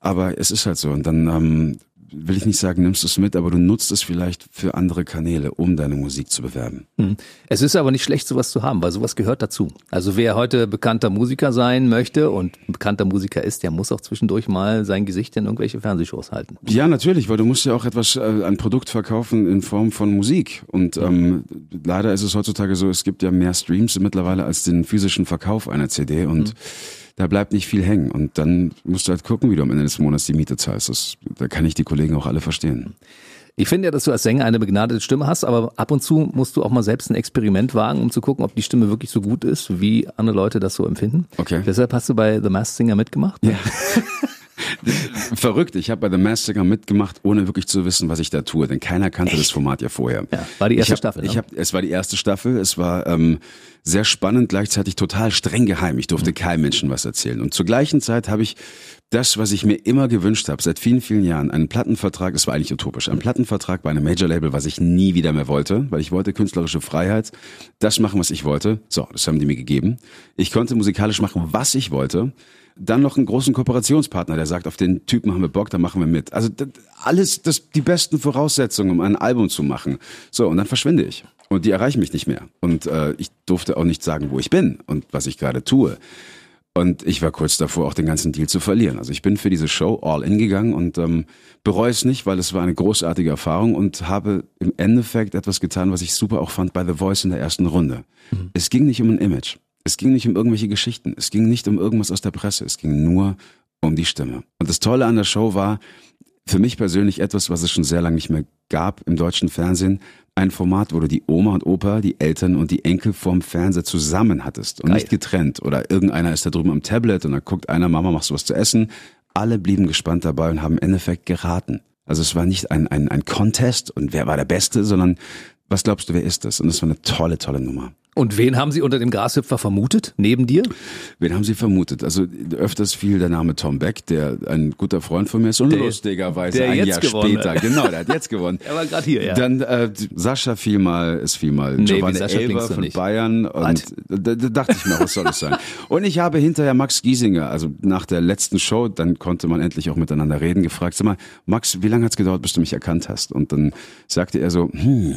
Aber es ist halt so. Und dann ähm, will ich nicht sagen, nimmst du es mit, aber du nutzt es vielleicht für andere Kanäle, um deine Musik zu bewerben. Hm. Es ist aber nicht schlecht, sowas zu haben, weil sowas gehört dazu. Also wer heute bekannter Musiker sein möchte und bekannter Musiker ist, der muss auch zwischendurch mal sein Gesicht in irgendwelche Fernsehshows halten. Ja, natürlich, weil du musst ja auch etwas, äh, ein Produkt verkaufen in Form von Musik. Und ähm, leider ist es heutzutage so, es gibt ja mehr Streams mittlerweile als den physischen Verkauf einer CD und mhm da bleibt nicht viel hängen. Und dann musst du halt gucken, wie du am Ende des Monats die Miete zahlst. Das, da kann ich die Kollegen auch alle verstehen. Ich finde ja, dass du als Sänger eine begnadete Stimme hast, aber ab und zu musst du auch mal selbst ein Experiment wagen, um zu gucken, ob die Stimme wirklich so gut ist, wie andere Leute das so empfinden. Okay. Deshalb hast du bei The Masked Singer mitgemacht. Ja. Verrückt, ich habe bei The Singer mitgemacht, ohne wirklich zu wissen, was ich da tue, denn keiner kannte Echt? das Format ja vorher. Ja, war die erste hab, Staffel. Ne? Ich hab, es war die erste Staffel, es war ähm, sehr spannend, gleichzeitig total streng geheim. Ich durfte mhm. keinem Menschen was erzählen. Und zur gleichen Zeit habe ich das, was ich mir immer gewünscht habe, seit vielen, vielen Jahren, einen Plattenvertrag, das war eigentlich utopisch, ein Plattenvertrag bei einem Major-Label, was ich nie wieder mehr wollte, weil ich wollte künstlerische Freiheit, das machen, was ich wollte. So, das haben die mir gegeben. Ich konnte musikalisch machen, was ich wollte dann noch einen großen Kooperationspartner, der sagt, auf den Typen haben wir Bock, da machen wir mit. Also alles, das, die besten Voraussetzungen, um ein Album zu machen. So, und dann verschwinde ich. Und die erreichen mich nicht mehr. Und äh, ich durfte auch nicht sagen, wo ich bin und was ich gerade tue. Und ich war kurz davor, auch den ganzen Deal zu verlieren. Also ich bin für diese Show all in gegangen und ähm, bereue es nicht, weil es war eine großartige Erfahrung und habe im Endeffekt etwas getan, was ich super auch fand bei The Voice in der ersten Runde. Mhm. Es ging nicht um ein Image. Es ging nicht um irgendwelche Geschichten. Es ging nicht um irgendwas aus der Presse. Es ging nur um die Stimme. Und das Tolle an der Show war, für mich persönlich etwas, was es schon sehr lange nicht mehr gab im deutschen Fernsehen. Ein Format, wo du die Oma und Opa, die Eltern und die Enkel vorm Fernseher zusammen hattest und Geil. nicht getrennt. Oder irgendeiner ist da drüben am Tablet und dann guckt einer, Mama, machst du was zu essen? Alle blieben gespannt dabei und haben im Endeffekt geraten. Also es war nicht ein, ein, ein Contest und wer war der Beste, sondern was glaubst du, wer ist das? Und es war eine tolle, tolle Nummer. Und wen haben Sie unter dem Grashüpfer vermutet? Neben dir? Wen haben Sie vermutet? Also öfters fiel der Name Tom Beck, der ein guter Freund von mir ist und der, lustigerweise der ein Jahr später, hat. genau, der hat jetzt gewonnen. er war gerade hier, ja. Dann äh, Sascha fiel mal, es fiel mal nee, Giovanni Elber von nicht. Bayern und da, da, dachte ich mir, was soll das sein? Und ich habe hinterher Max Giesinger, also nach der letzten Show, dann konnte man endlich auch miteinander reden, gefragt, sag mal, Max, wie lange hat's gedauert, bis du mich erkannt hast? Und dann sagte er so, hm,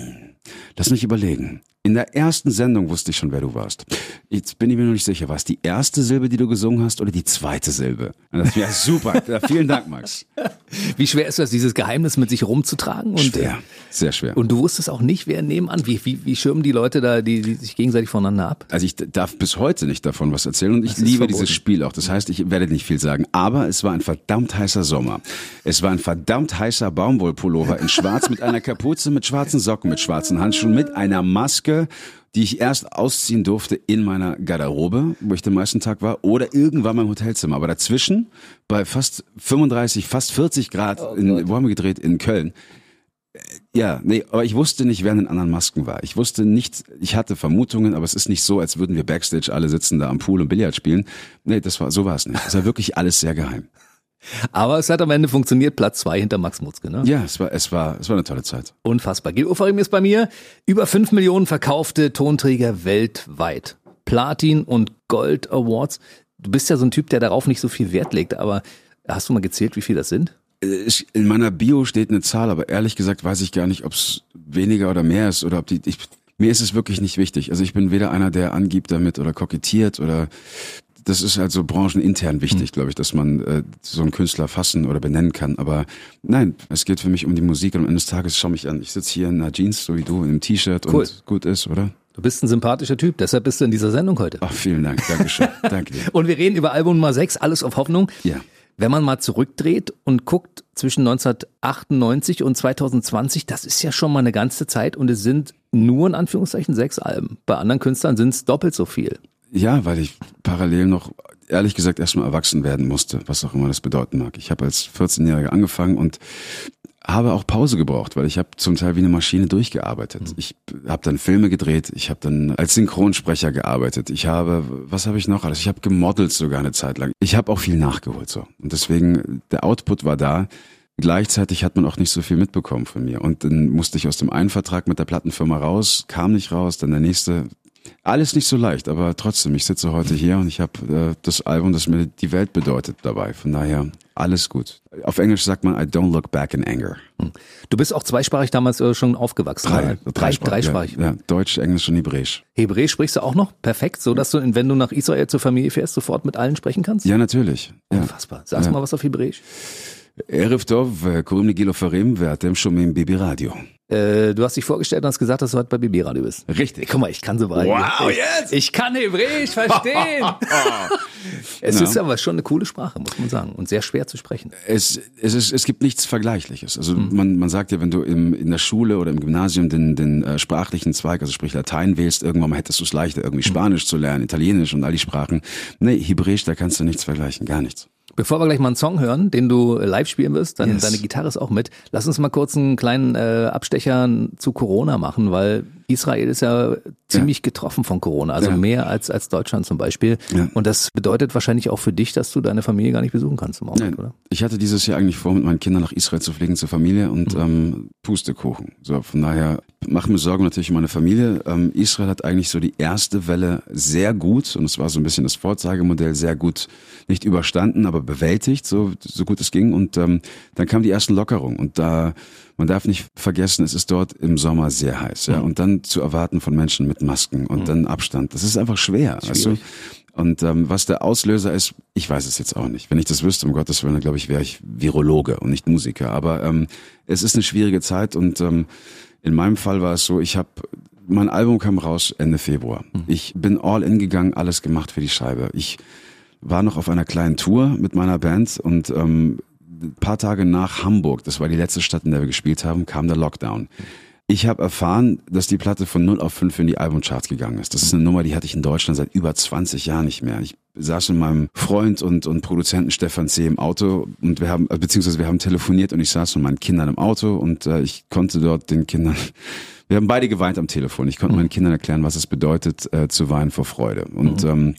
lass mich überlegen. In der ersten Sendung wusste ich schon, wer du warst. Jetzt bin ich mir noch nicht sicher, war es die erste Silbe, die du gesungen hast oder die zweite Silbe? Das wäre super. vielen Dank, Max. Wie schwer ist das, dieses Geheimnis mit sich rumzutragen? Und, schwer, sehr schwer. Und du wusstest auch nicht, wer nebenan, wie, wie, wie schirmen die Leute da, die, die sich gegenseitig voneinander ab? Also ich darf bis heute nicht davon was erzählen und ich liebe verboten. dieses Spiel auch. Das heißt, ich werde nicht viel sagen. Aber es war ein verdammt heißer Sommer. Es war ein verdammt heißer Baumwollpullover in schwarz mit einer Kapuze, mit schwarzen Socken, mit schwarzen Handschuhen, mit einer Maske die ich erst ausziehen durfte in meiner Garderobe, wo ich den meisten Tag war, oder irgendwann im Hotelzimmer. Aber dazwischen, bei fast 35, fast 40 Grad, oh in, wo haben wir gedreht? In Köln. Äh, ja, nee, aber ich wusste nicht, wer in den anderen Masken war. Ich wusste nicht, ich hatte Vermutungen, aber es ist nicht so, als würden wir Backstage alle sitzen da am Pool und Billard spielen. Nee, das war, so war es nicht. Es war wirklich alles sehr geheim. Aber es hat am Ende funktioniert, Platz zwei hinter Max Mutzke, ne? Ja, es war, es war, es war eine tolle Zeit. Unfassbar. Gil Ofarim ist bei mir. Über fünf Millionen verkaufte Tonträger weltweit. Platin und Gold Awards. Du bist ja so ein Typ, der darauf nicht so viel Wert legt, aber hast du mal gezählt, wie viel das sind? In meiner Bio steht eine Zahl, aber ehrlich gesagt weiß ich gar nicht, ob es weniger oder mehr ist oder ob die, ich, mir ist es wirklich nicht wichtig. Also ich bin weder einer, der angibt damit oder kokettiert oder das ist also branchenintern wichtig, mhm. glaube ich, dass man äh, so einen Künstler fassen oder benennen kann. Aber nein, es geht für mich um die Musik und am Ende des Tages schau mich an. Ich sitze hier in einer Jeans, so wie du, in einem T-Shirt cool. und gut ist, oder? Du bist ein sympathischer Typ, deshalb bist du in dieser Sendung heute. Ach, vielen Dank, Dankeschön. Danke dir. Und wir reden über Album Nummer 6, Alles auf Hoffnung. Ja. Wenn man mal zurückdreht und guckt zwischen 1998 und 2020, das ist ja schon mal eine ganze Zeit und es sind nur in Anführungszeichen sechs Alben. Bei anderen Künstlern sind es doppelt so viel. Ja, weil ich parallel noch ehrlich gesagt erstmal erwachsen werden musste, was auch immer das bedeuten mag. Ich habe als 14-Jähriger angefangen und habe auch Pause gebraucht, weil ich habe zum Teil wie eine Maschine durchgearbeitet. Mhm. Ich habe dann Filme gedreht, ich habe dann als Synchronsprecher gearbeitet. Ich habe, was habe ich noch alles? Ich habe gemodelt sogar eine Zeit lang. Ich habe auch viel nachgeholt so und deswegen der Output war da. Gleichzeitig hat man auch nicht so viel mitbekommen von mir. Und dann musste ich aus dem einen Vertrag mit der Plattenfirma raus, kam nicht raus, dann der nächste. Alles nicht so leicht, aber trotzdem, ich sitze heute hier und ich habe äh, das Album, das mir die Welt bedeutet dabei. Von daher alles gut. Auf Englisch sagt man I don't look back in anger. Hm. Du bist auch zweisprachig damals äh, schon aufgewachsen. Drei, oder? dreisprachig. dreisprachig. Ja, ja, Deutsch, Englisch und Hebräisch. Hebräisch sprichst du auch noch perfekt, so dass du, wenn du nach Israel zur Familie fährst, sofort mit allen sprechen kannst? Ja, natürlich. Ja. Unfassbar. Sagst ja. mal was auf Hebräisch. ערב טוב, קוראים לי גיל עופרים ואתם שומעים ביבי רדיו. Äh, du hast dich vorgestellt und hast gesagt, dass du heute bei Bibi Radio bist. Richtig. Guck mal, ich kann so weit. Wow, ich, jetzt! Ich kann Hebräisch verstehen. es no. ist aber schon eine coole Sprache, muss man sagen. Und sehr schwer zu sprechen. Es, es, ist, es gibt nichts Vergleichliches. Also mhm. man, man sagt ja, wenn du im, in der Schule oder im Gymnasium den, den äh, sprachlichen Zweig, also sprich Latein wählst, irgendwann mal hättest du es leichter, irgendwie mhm. Spanisch zu lernen, Italienisch und all die Sprachen. Nee, Hebräisch, da kannst du nichts vergleichen, gar nichts. Bevor wir gleich mal einen Song hören, den du live spielen wirst, dann yes. deine Gitarre ist auch mit. Lass uns mal kurz einen kleinen äh, Abstecher zu Corona machen, weil Israel ist ja ziemlich ja. getroffen von Corona, also ja. mehr als, als Deutschland zum Beispiel. Ja. Und das bedeutet wahrscheinlich auch für dich, dass du deine Familie gar nicht besuchen kannst im Augenblick, oder? Ich hatte dieses Jahr eigentlich vor, mit meinen Kindern nach Israel zu fliegen, zur Familie und mhm. ähm, Pustekuchen. So, von daher machen mir Sorgen natürlich um meine Familie. Ähm, Israel hat eigentlich so die erste Welle sehr gut, und es war so ein bisschen das Vorzeigemodell, sehr gut nicht überstanden, aber bewältigt, so, so gut es ging. Und ähm, dann kam die ersten Lockerungen und da man darf nicht vergessen, es ist dort im Sommer sehr heiß, ja. Mhm. Und dann zu erwarten von Menschen mit Masken und mhm. dann Abstand, das ist einfach schwer, weißt du? Und ähm, was der Auslöser ist, ich weiß es jetzt auch nicht. Wenn ich das wüsste, um Gottes Willen, glaube ich, wäre ich Virologe und nicht Musiker. Aber ähm, es ist eine schwierige Zeit und ähm, in meinem Fall war es so, ich habe mein Album kam raus Ende Februar. Mhm. Ich bin all in gegangen, alles gemacht für die Scheibe. Ich war noch auf einer kleinen Tour mit meiner Band und ähm, paar Tage nach Hamburg, das war die letzte Stadt, in der wir gespielt haben, kam der Lockdown. Ich habe erfahren, dass die Platte von 0 auf 5 in die Albumcharts gegangen ist. Das ist eine Nummer, die hatte ich in Deutschland seit über 20 Jahren nicht mehr. Ich saß mit meinem Freund und, und Produzenten Stefan C. im Auto und wir haben, beziehungsweise wir haben telefoniert und ich saß mit meinen Kindern im Auto und äh, ich konnte dort den Kindern wir haben beide geweint am Telefon. Ich konnte mhm. meinen Kindern erklären, was es bedeutet, äh, zu weinen vor Freude. Und mhm. ähm,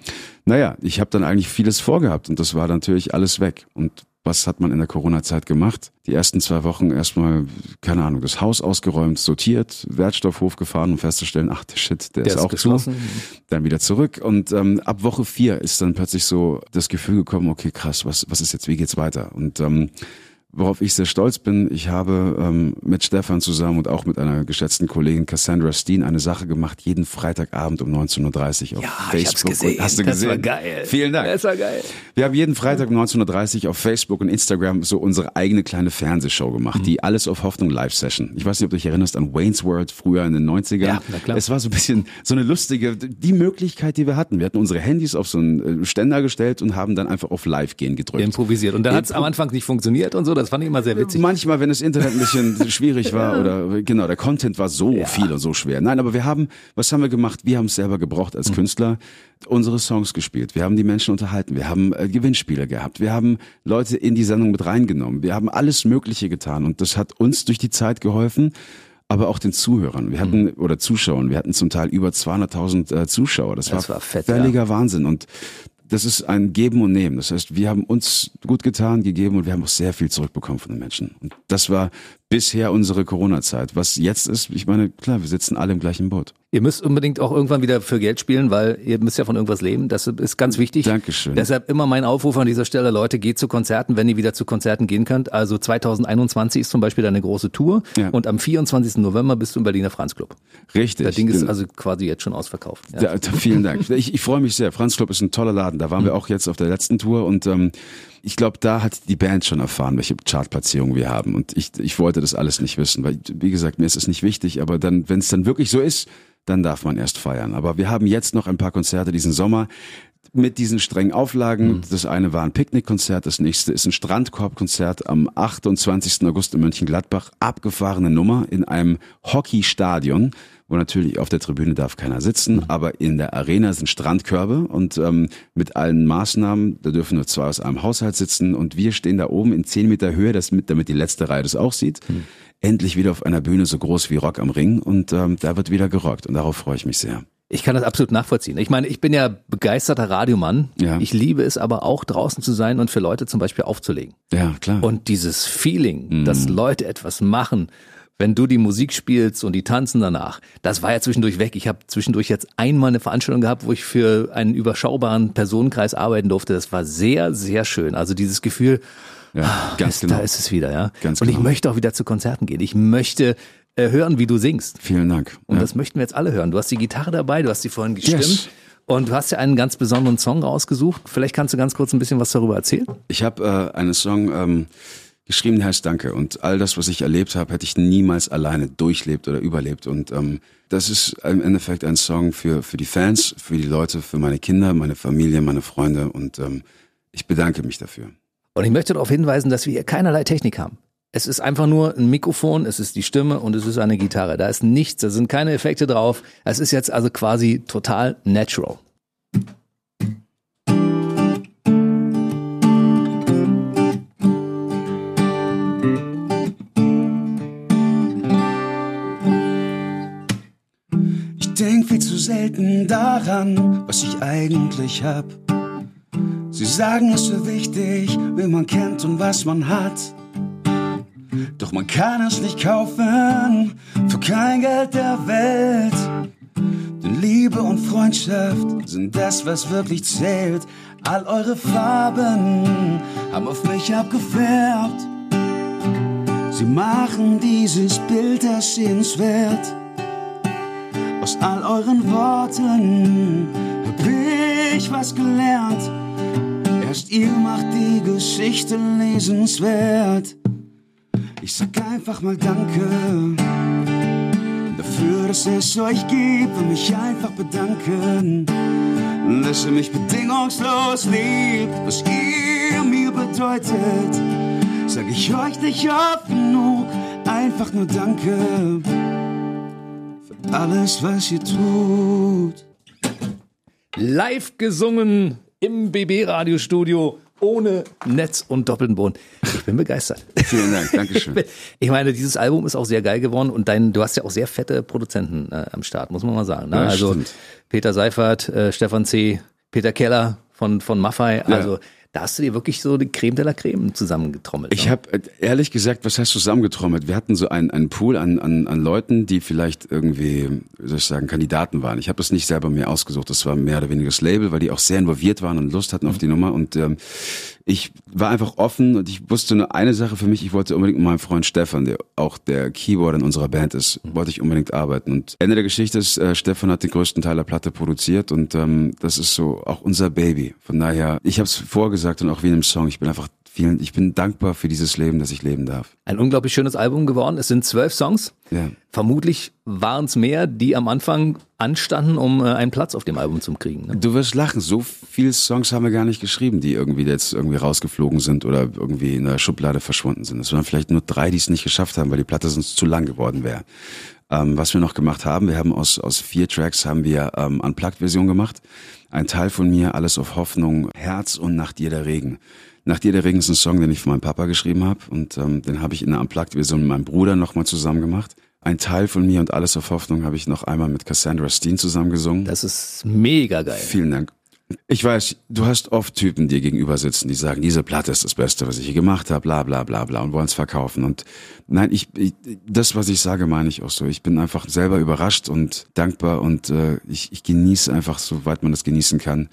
naja, ich habe dann eigentlich vieles vorgehabt und das war natürlich alles weg. Und was hat man in der Corona-Zeit gemacht? Die ersten zwei Wochen erstmal, keine Ahnung, das Haus ausgeräumt, sortiert, Wertstoffhof gefahren, um festzustellen, ach, der Shit, der, der ist, ist auch geschlossen. zu. Dann wieder zurück. Und ähm, ab Woche vier ist dann plötzlich so das Gefühl gekommen, okay, krass, was, was ist jetzt, wie geht's weiter? Und ähm, Worauf ich sehr stolz bin, ich habe ähm, mit Stefan zusammen und auch mit einer geschätzten Kollegin Cassandra Steen eine Sache gemacht, jeden Freitagabend um 19.30 Uhr auf ja, Facebook. Ich hab's gesehen. Hast du gesehen? Das war geil. Vielen Dank. Das war geil. Wir haben jeden Freitag um 19.30 Uhr auf Facebook und Instagram so unsere eigene kleine Fernsehshow gemacht, mhm. die Alles auf Hoffnung Live-Session. Ich weiß nicht, ob du dich erinnerst an Wayne's World früher in den 90ern. Ja, na klar. Es war so ein bisschen so eine lustige, die Möglichkeit, die wir hatten. Wir hatten unsere Handys auf so einen äh, Ständer gestellt und haben dann einfach auf Live gehen gedrückt. Improvisiert. Und da hat es am Anfang nicht funktioniert und so. Das fand ich immer sehr witzig manchmal, wenn das Internet ein bisschen schwierig war oder genau, der Content war so ja. viel und so schwer. Nein, aber wir haben, was haben wir gemacht? Wir haben es selber gebraucht als mhm. Künstler, unsere Songs gespielt. Wir haben die Menschen unterhalten. Wir haben äh, Gewinnspiele gehabt. Wir haben Leute in die Sendung mit reingenommen. Wir haben alles Mögliche getan und das hat uns durch die Zeit geholfen aber auch den Zuhörern. Wir hatten, mhm. oder Zuschauern, wir hatten zum Teil über 200.000 äh, Zuschauer. Das, das war, war fett, völliger ja. Wahnsinn. Und das ist ein Geben und Nehmen. Das heißt, wir haben uns gut getan, gegeben und wir haben auch sehr viel zurückbekommen von den Menschen. Und das war bisher unsere Corona-Zeit. Was jetzt ist, ich meine, klar, wir sitzen alle im gleichen Boot. Ihr müsst unbedingt auch irgendwann wieder für Geld spielen, weil ihr müsst ja von irgendwas leben. Das ist ganz wichtig. Dankeschön. Deshalb immer mein Aufruf an dieser Stelle, Leute, geht zu Konzerten, wenn ihr wieder zu Konzerten gehen könnt. Also 2021 ist zum Beispiel eine große Tour ja. und am 24. November bist du im Berliner Franz Club. Richtig. Das Ding ist also quasi jetzt schon ausverkauft. Ja. Ja, vielen Dank. Ich, ich freue mich sehr. Franz Club ist ein toller Laden. Da waren mhm. wir auch jetzt auf der letzten Tour und ähm, ich glaube, da hat die Band schon erfahren, welche Chartplatzierung wir haben. Und ich, ich wollte das alles nicht wissen, weil, wie gesagt, mir ist es nicht wichtig, aber dann, wenn es dann wirklich so ist, dann darf man erst feiern. Aber wir haben jetzt noch ein paar Konzerte diesen Sommer mit diesen strengen Auflagen. Mhm. Das eine war ein Picknickkonzert, das nächste ist ein Strandkorbkonzert am 28. August in Mönchengladbach. Abgefahrene Nummer in einem Hockeystadion wo natürlich auf der Tribüne darf keiner sitzen, mhm. aber in der Arena sind Strandkörbe und ähm, mit allen Maßnahmen, da dürfen nur zwei aus einem Haushalt sitzen und wir stehen da oben in zehn Meter Höhe, das mit, damit die letzte Reihe das auch sieht. Mhm. Endlich wieder auf einer Bühne so groß wie Rock am Ring und ähm, da wird wieder gerockt und darauf freue ich mich sehr. Ich kann das absolut nachvollziehen. Ich meine, ich bin ja begeisterter Radiomann. Ja. Ich liebe es aber auch draußen zu sein und für Leute zum Beispiel aufzulegen. Ja, klar. Und dieses Feeling, Mhm. dass Leute etwas machen, wenn du die Musik spielst und die tanzen danach, das war ja zwischendurch weg. Ich habe zwischendurch jetzt einmal eine Veranstaltung gehabt, wo ich für einen überschaubaren Personenkreis arbeiten durfte. Das war sehr, sehr schön. Also dieses Gefühl, ja, ganz es, genau. da ist es wieder, ja. Ganz und ich genau. möchte auch wieder zu Konzerten gehen. Ich möchte äh, hören, wie du singst. Vielen Dank. Und ja. das möchten wir jetzt alle hören. Du hast die Gitarre dabei, du hast sie vorhin gestimmt. Yes. Und du hast ja einen ganz besonderen Song rausgesucht. Vielleicht kannst du ganz kurz ein bisschen was darüber erzählen. Ich habe äh, einen Song ähm, geschrieben, heißt Danke. Und all das, was ich erlebt habe, hätte ich niemals alleine durchlebt oder überlebt. Und ähm, das ist im Endeffekt ein Song für, für die Fans, für die Leute, für meine Kinder, meine Familie, meine Freunde. Und ähm, ich bedanke mich dafür. Und ich möchte darauf hinweisen, dass wir hier keinerlei Technik haben. Es ist einfach nur ein Mikrofon, es ist die Stimme und es ist eine Gitarre. Da ist nichts, da sind keine Effekte drauf. Es ist jetzt also quasi total natural. Denk viel zu selten daran, was ich eigentlich hab. Sie sagen, es so wichtig, wen man kennt und was man hat. Doch man kann es nicht kaufen für kein Geld der Welt. Denn Liebe und Freundschaft sind das, was wirklich zählt. All eure Farben haben auf mich abgefärbt. Sie machen dieses Bild ersehenswert. Aus all euren Worten hab ich was gelernt. Erst ihr macht die Geschichte lesenswert. Ich sag einfach mal Danke dafür, dass es euch gibt und mich einfach bedanken, dass ihr mich bedingungslos liebt, was ihr mir bedeutet. Sag ich euch nicht oft genug, einfach nur Danke alles, was ihr tut. Live gesungen im BB-Radiostudio ohne Netz und doppelten Boden. Ich bin begeistert. Vielen Dank, Dankeschön. Ich meine, dieses Album ist auch sehr geil geworden und dein, du hast ja auch sehr fette Produzenten äh, am Start, muss man mal sagen. Ne? Ja, also stimmt. Peter Seifert, äh, Stefan C., Peter Keller von, von Maffei. Also da hast du dir wirklich so die Creme de la Creme zusammengetrommelt. Ich ne? habe ehrlich gesagt, was heißt zusammengetrommelt? Wir hatten so einen, einen Pool an, an, an Leuten, die vielleicht irgendwie, wie soll ich sagen, Kandidaten waren. Ich habe das nicht selber mir ausgesucht. Das war mehr oder weniger das Label, weil die auch sehr involviert waren und Lust hatten auf die Nummer. Und ähm, ich war einfach offen und ich wusste nur eine Sache für mich. Ich wollte unbedingt mit meinem Freund Stefan, der auch der Keyboarder in unserer Band ist, wollte ich unbedingt arbeiten. Und Ende der Geschichte ist, äh, Stefan hat den größten Teil der Platte produziert und ähm, das ist so auch unser Baby. Von daher, ich habe es vorgesagt und auch wie in dem Song, ich bin einfach vielen, ich bin dankbar für dieses Leben, das ich leben darf. Ein unglaublich schönes Album geworden. Es sind zwölf Songs. Ja. Vermutlich waren es mehr, die am Anfang anstanden, um äh, einen Platz auf dem Album zu kriegen. Ne? Du wirst lachen, so viele Songs haben wir gar nicht geschrieben, die irgendwie jetzt irgendwie rausgeflogen sind oder irgendwie in der Schublade verschwunden sind. Es waren vielleicht nur drei, die es nicht geschafft haben, weil die Platte sonst zu lang geworden wäre. Ähm, was wir noch gemacht haben, wir haben aus, aus vier Tracks haben wir ähm, Unplugged-Version gemacht. Ein Teil von mir, Alles auf Hoffnung, Herz und Nach dir der Regen. Nach dir der Regen ist ein Song, den ich für meinen Papa geschrieben habe und ähm, den habe ich in der Unplugged-Version mit meinem Bruder nochmal zusammen gemacht. Ein Teil von mir und Alles auf Hoffnung habe ich noch einmal mit Cassandra Steen zusammen gesungen. Das ist mega geil. Vielen Dank. Ich weiß, du hast oft Typen, die dir gegenüber sitzen, die sagen, diese Platte ist das Beste, was ich je gemacht habe, bla bla bla bla und wollen es verkaufen. Und nein, ich, ich das, was ich sage, meine ich auch so. Ich bin einfach selber überrascht und dankbar und äh, ich, ich genieße einfach, soweit man das genießen kann,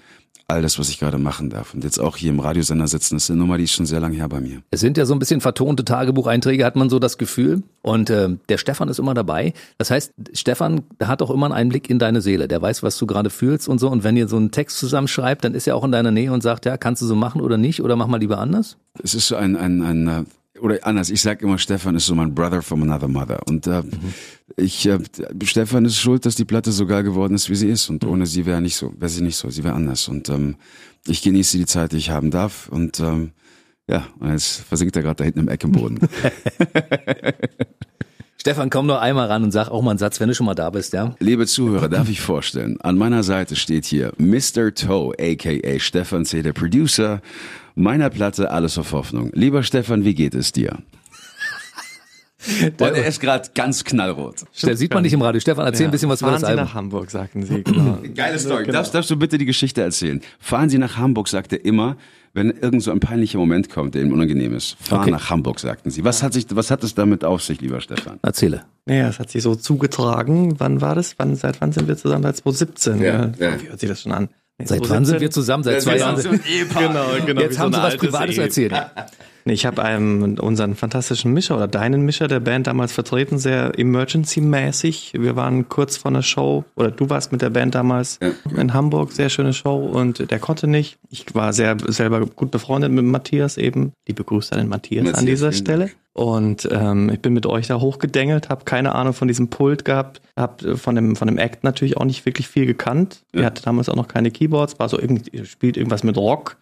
all das, was ich gerade machen darf. Und jetzt auch hier im Radiosender sitzen, das ist eine Nummer, die ist schon sehr lange her bei mir. Es sind ja so ein bisschen vertonte Tagebucheinträge, hat man so das Gefühl. Und äh, der Stefan ist immer dabei. Das heißt, Stefan hat auch immer einen Einblick in deine Seele. Der weiß, was du gerade fühlst und so. Und wenn ihr so einen Text zusammenschreibt, dann ist er auch in deiner Nähe und sagt, ja, kannst du so machen oder nicht? Oder mach mal lieber anders? Es ist so ein, ein, ein äh, oder anders, ich sag immer, Stefan ist so mein Brother from another mother. Und äh, ich, äh, Stefan ist schuld, dass die Platte so geil geworden ist, wie sie ist. Und ohne sie wäre nicht so, wäre sie nicht so, sie wäre anders. Und ähm, ich genieße die Zeit, die ich haben darf. Und ähm, ja, und jetzt versinkt er gerade da hinten im Eck im Boden. Stefan, komm nur einmal ran und sag auch mal einen Satz, wenn du schon mal da bist, ja? Liebe Zuhörer, darf ich vorstellen, an meiner Seite steht hier Mr. Toe, aka Stefan C., der Producer meiner Platte Alles auf Hoffnung. Lieber Stefan, wie geht es dir? Und er ist gerade ganz knallrot. Der sieht man nicht im Radio. Stefan, erzähl ein bisschen was über Fahren das Sie Album. nach Hamburg, sagten Sie, genau. Geile Story. Darfst, darfst du bitte die Geschichte erzählen? Fahren Sie nach Hamburg, sagt er immer, wenn irgend so ein peinlicher Moment kommt, der ihm unangenehm ist. Fahren Okay. nach Hamburg, sagten Sie. Was hat sich, was hat es damit auf sich, lieber Stefan? Erzähle. Naja, es hat sich so zugetragen. Wann war das? Wann, seit wann sind wir zusammen? Seit 2017. Ja, ja. Wie hört sich das schon an? Nee, Seit wann sind wir zusammen? Seit zwei Jahren. Genau, genau. Jetzt haben Sie was Privates erzählt. Ich habe einem unseren fantastischen Mischer oder deinen Mischer der Band damals vertreten, sehr Emergency-mäßig. Wir waren kurz vor einer Show oder du warst mit der Band damals in Hamburg, sehr schöne Show und der konnte nicht. Ich war sehr selber gut befreundet mit Matthias eben. Liebe Grüße an den Matthias, Matthias, an dieser Stelle. Und ähm, ich bin mit euch da hochgedengelt, habe keine Ahnung von diesem Pult gehabt, habe von dem von dem Act natürlich auch nicht wirklich viel gekannt. Wir hatten damals auch noch keine Keyboards, war so irgendwie spielt irgendwas mit Rock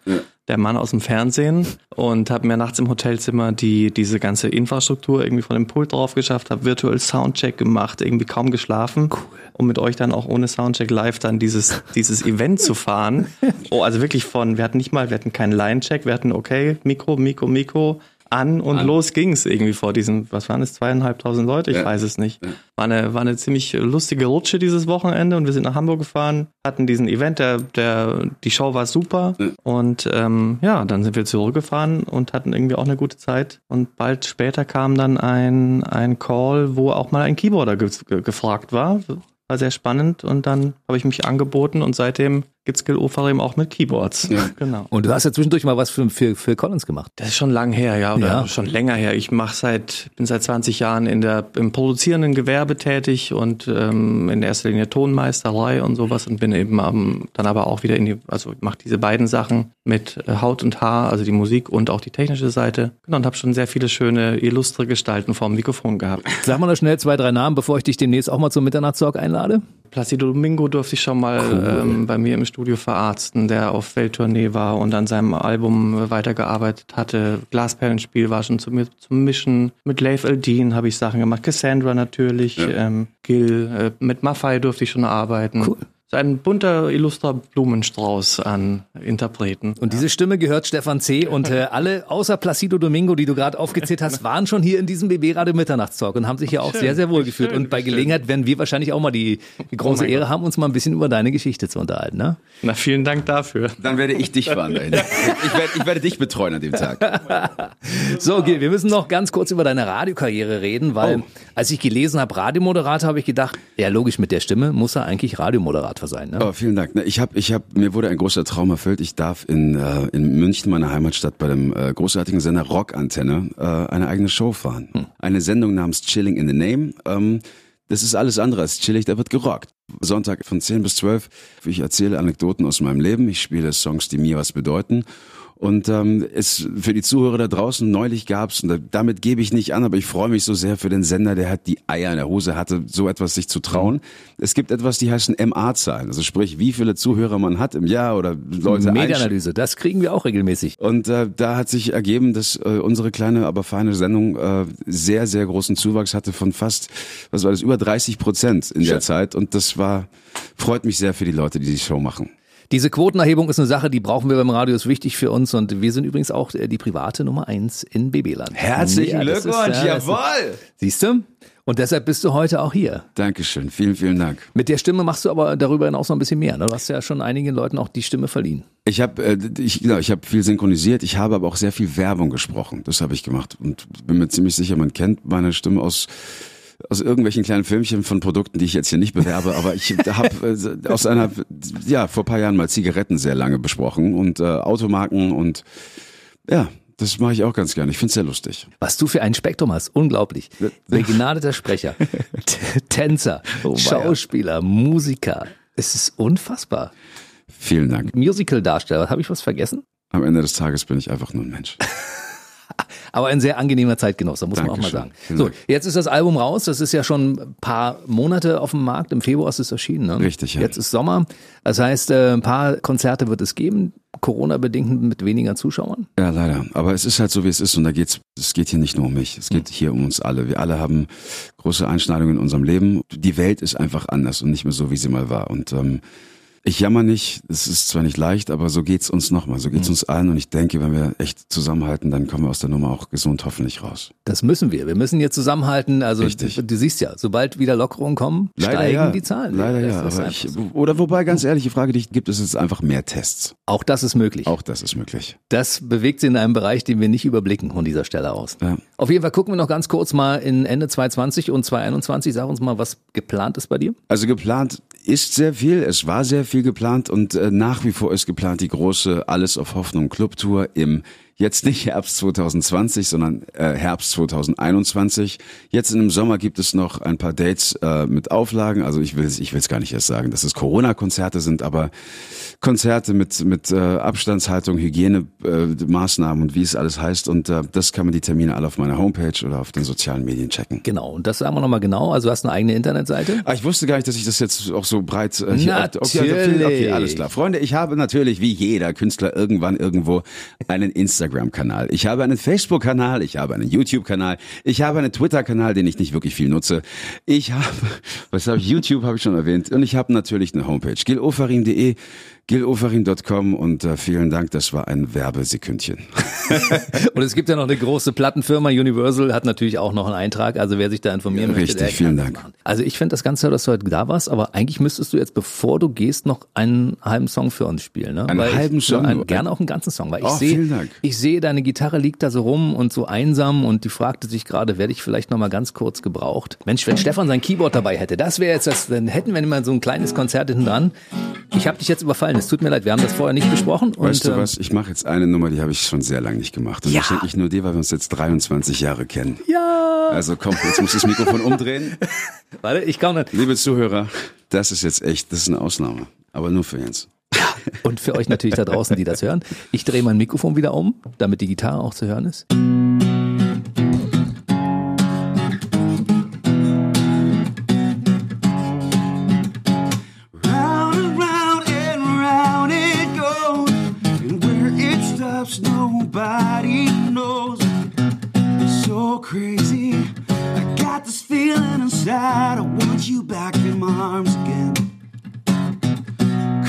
der Mann aus dem Fernsehen und habe mir nachts im Hotelzimmer die diese ganze Infrastruktur irgendwie von dem Pult drauf geschafft, habe virtuell Soundcheck gemacht, irgendwie kaum geschlafen, um mit euch dann auch ohne Soundcheck live dann dieses dieses Event zu fahren. Oh, also wirklich von, wir hatten nicht mal, wir hatten keinen Line-Check, wir hatten okay, Mikro, Mikro, Mikro an und los ging's irgendwie vor diesem, was waren es, zweieinhalbtausend Leute, ich Ja. weiß es nicht. War eine, war eine ziemlich lustige Rutsche dieses Wochenende und wir sind nach Hamburg gefahren, hatten diesen Event, der, der, die Show war super und ähm, ja, dann sind wir zurückgefahren und hatten irgendwie auch eine gute Zeit und bald später kam dann ein, ein Call, wo auch mal ein Keyboarder ge ge gefragt war. War sehr spannend und dann habe ich mich angeboten und seitdem gibt's Gil Ofarim auch mit Keyboards. Genau. Und du hast ja zwischendurch mal was für, für, für Collins gemacht. Das ist schon lang her, ja, oder Ja. schon länger her. Ich mache seit bin seit 20 Jahren in der im produzierenden Gewerbe tätig und ähm, in erster Linie Tonmeisterei und sowas und bin eben ähm, dann aber auch wieder in die also mache diese beiden Sachen mit äh, Haut und Haar, also die Musik und auch die technische Seite. Genau, und habe schon sehr viele schöne illustre Gestalten vorm Mikrofon gehabt. Sag mal noch schnell zwei, drei Namen, bevor ich dich demnächst auch mal zum Mitternachtstalk einlade. Placido Domingo durfte ich schon mal ähm, bei mir im Studio verarzten, der auf Welttournee war und an seinem Album äh, weitergearbeitet hatte. Glasperlenspiel war schon zu mir zum Mischen. Mit Leif Eldin habe ich Sachen gemacht. Cassandra natürlich. Ähm, Gil. Äh, mit Maffei durfte ich schon arbeiten. Cool. So ein bunter, illustrer Blumenstrauß an Interpreten. Und diese Stimme gehört Stefan C. Und äh, alle außer Placido Domingo, die du gerade aufgezählt hast, waren schon hier in diesem BB Radio Mitternachtstalk und haben sich ja auch Schön, sehr, sehr wohl gefühlt. schön, Und bei. Gelegenheit werden wir wahrscheinlich auch mal die, die große mein Ehre Gott. haben, uns mal ein bisschen über deine Geschichte zu unterhalten. Ne? Na, vielen Dank dafür. Dann werde ich dich fahren dahin. Ich werde, ich werde dich betreuen an dem Tag. So, Gil, wir müssen noch ganz kurz über deine Radiokarriere reden, weil Oh. als ich gelesen habe, Radiomoderator, habe ich gedacht, ja logisch, mit der Stimme muss er eigentlich Radiomoderator sein. Ne? Oh, vielen Dank. Ne, Ich habe, ich habe, mir wurde ein großer Traum erfüllt. Ich darf in, äh, in München, meiner Heimatstadt, bei dem äh, großartigen Sender Rockantenne äh, eine eigene Show fahren. Eine Sendung namens Chilling in the Name. Ähm, das ist alles andere als chillig, da wird gerockt. Sonntag von 10 bis 12. Ich erzähle Anekdoten aus meinem Leben. Ich spiele Songs, die mir was bedeuten. Und ähm, es für die Zuhörer da draußen neulich gab's und da, damit gebe ich nicht an, aber ich freue mich so sehr für den Sender, der hat die Eier in der Hose hatte, so etwas sich zu trauen. Es gibt etwas, die heißen MA-Zahlen, also sprich, wie viele Zuhörer man hat im Jahr oder Leute Medienanalyse, das kriegen wir auch regelmäßig. und äh, da hat sich ergeben, dass äh, unsere kleine, aber feine Sendung äh, sehr, sehr großen Zuwachs hatte von fast, was war das, über 30 Prozent in der Zeit. Und das war, freut mich sehr für die Leute, die die Show machen. Diese Quotenerhebung ist eine Sache, die brauchen wir beim Radio, ist wichtig für uns und wir sind übrigens auch äh, die private Nummer eins in BB-Land. Herzlichen ist, Glückwunsch, ja, das ist- jawohl! Siehst du? Und deshalb bist du heute auch hier. Dankeschön, vielen, vielen Dank. Mit der Stimme machst du aber darüber hinaus noch ein bisschen mehr. Ne? Du hast ja schon einigen Leuten auch die Stimme verliehen. Ich habe äh, ich, genau, ich hab viel synchronisiert, ich habe aber auch sehr viel Werbung gesprochen. Das habe ich gemacht und bin mir ziemlich sicher, man kennt meine Stimme aus aus irgendwelchen kleinen Filmchen von Produkten, die ich jetzt hier nicht bewerbe, aber ich habe äh, aus einer ja vor paar Jahren mal Zigaretten sehr lange besprochen und äh, Automarken und ja, das mache ich auch ganz gerne. Ich finde es sehr lustig. Was du für ein Spektrum hast, unglaublich. Begnadeter Sprecher, Tänzer, Oh. Schauspieler, Musiker. Es ist unfassbar. Vielen Dank. Musical-Darsteller, habe ich was vergessen? Am Ende des Tages bin ich einfach nur ein Mensch. Aber ein sehr angenehmer Zeitgenosse, muss man auch mal Dankeschön. sagen. Vielen So, Dank. jetzt ist das Album raus. Das ist ja schon ein paar Monate auf dem Markt. Im Februar ist es erschienen. Ne? Richtig, ja. Jetzt ist Sommer. Das heißt, äh, ein paar Konzerte wird es geben. Corona-bedingt mit weniger Zuschauern. Ja, leider. Aber es ist halt so, wie es ist. Und da geht's, es geht hier nicht nur um mich. Es geht hier um uns alle. Wir alle haben große Einschneidungen in unserem Leben. Die Welt ist einfach anders und nicht mehr so, wie sie mal war. Und ähm, Ich jammer nicht, es ist zwar nicht leicht, aber so geht's uns nochmal, so geht's Mhm. uns allen und ich denke, wenn wir echt zusammenhalten, dann kommen wir aus der Nummer auch gesund hoffentlich raus. Das müssen wir. Wir müssen hier zusammenhalten. Also Richtig. Du, du siehst ja, sobald wieder Lockerungen kommen, steigen ja. die Zahlen. Leider Das ja, aber ich, so. oder wobei ganz ehrlich, die Frage, die ich gibt, ist jetzt einfach mehr Tests. Auch das ist möglich. Auch das ist möglich. Das bewegt sich in einem Bereich, den wir nicht überblicken von dieser Stelle aus. Ja. Auf jeden Fall gucken wir noch ganz kurz mal in Ende 2020 und 2021. Sag uns mal, was geplant ist bei dir. Also geplant ist sehr viel, es war sehr viel geplant und äh, nach wie vor ist geplant die große Alles auf Hoffnung Clubtour im jetzt nicht Herbst 2020, sondern äh, Herbst 2021. Jetzt in dem Sommer gibt es noch ein paar Dates äh, mit Auflagen. Also ich will ich will es gar nicht erst sagen, dass es Corona-Konzerte sind, aber Konzerte mit mit äh, Abstandshaltung, Hygienemaßnahmen äh, und wie es alles heißt. Und äh, das kann man die Termine alle auf meiner Homepage oder auf den sozialen Medien checken. Genau. Und das sagen wir nochmal genau. Also du hast eine eigene Internetseite. Ah, ich wusste gar nicht, dass ich das jetzt auch so breit äh, hier Okay, Natürlich. okay, alles klar. Freunde, ich habe natürlich wie jeder Künstler irgendwann irgendwo einen Instagram-Kanal. Ich habe einen Facebook-Kanal, ich habe einen YouTube-Kanal, ich habe einen Twitter-Kanal, den ich nicht wirklich viel nutze. Ich habe, was habe ich, YouTube habe ich schon erwähnt und ich habe natürlich eine Homepage, gilofarim.de, gilofarim.com und äh, vielen Dank, das war ein Werbesekündchen. Und es gibt ja noch eine große Plattenfirma, Universal, hat natürlich auch noch einen Eintrag. Also wer sich da informieren Ja, möchte, richtig, vielen Dank. machen. Also ich finde das ganz toll, dass du heute da warst, aber eigentlich müsstest du jetzt, bevor du gehst, noch einen halben Song für uns spielen. Ne? Einen Weil halben ich, Song? Einen, gerne auch einen ganzen Song, weil ich Oh, sehe, ich sehe, deine Gitarre liegt da so rum und so einsam und die fragte sich gerade, werde ich vielleicht noch mal ganz kurz gebraucht? Mensch, wenn Stefan sein Keyboard dabei hätte, das wäre jetzt das, dann hätten wir immer so ein kleines Konzert hinten dran. Ich habe dich jetzt überfallen, es tut mir leid, wir haben das vorher nicht besprochen. Weißt und, du ähm, was, ich mache jetzt eine Nummer, die habe ich schon sehr lange nicht gemacht. Und Ja. die schenke ich nur dir, weil wir uns jetzt 23 Jahre kennen. Ja. Also komm, jetzt muss ich das Mikrofon umdrehen. Warte, ich kann nicht. Liebe Zuhörer, das ist jetzt echt, das ist eine Ausnahme. Aber nur für Jens. Und für euch natürlich da draußen, die das hören. Ich drehe mein Mikrofon wieder um, damit die Gitarre auch zu hören ist. Inside. I want you back in my arms again.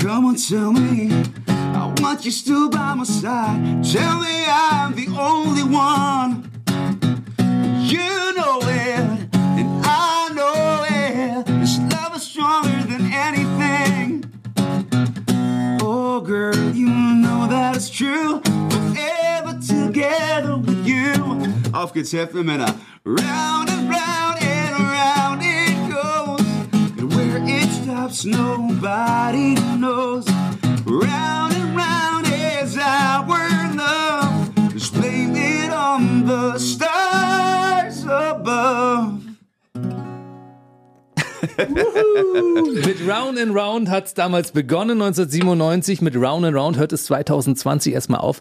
Come on, tell me, I want you still by my side. Tell me I'm the only one. You know it, and I know it. This love is stronger than anything. Oh, girl, you know that it's true. Forever together with you. Geht's, Hefte Männer. Round and round and round it goes. And where it stops, nobody knows. Round and round is our love. Just blame it on the stars above. Mit Round and Round hat es damals begonnen, 1997. Mit Round and Round hört es 2020 erstmal auf.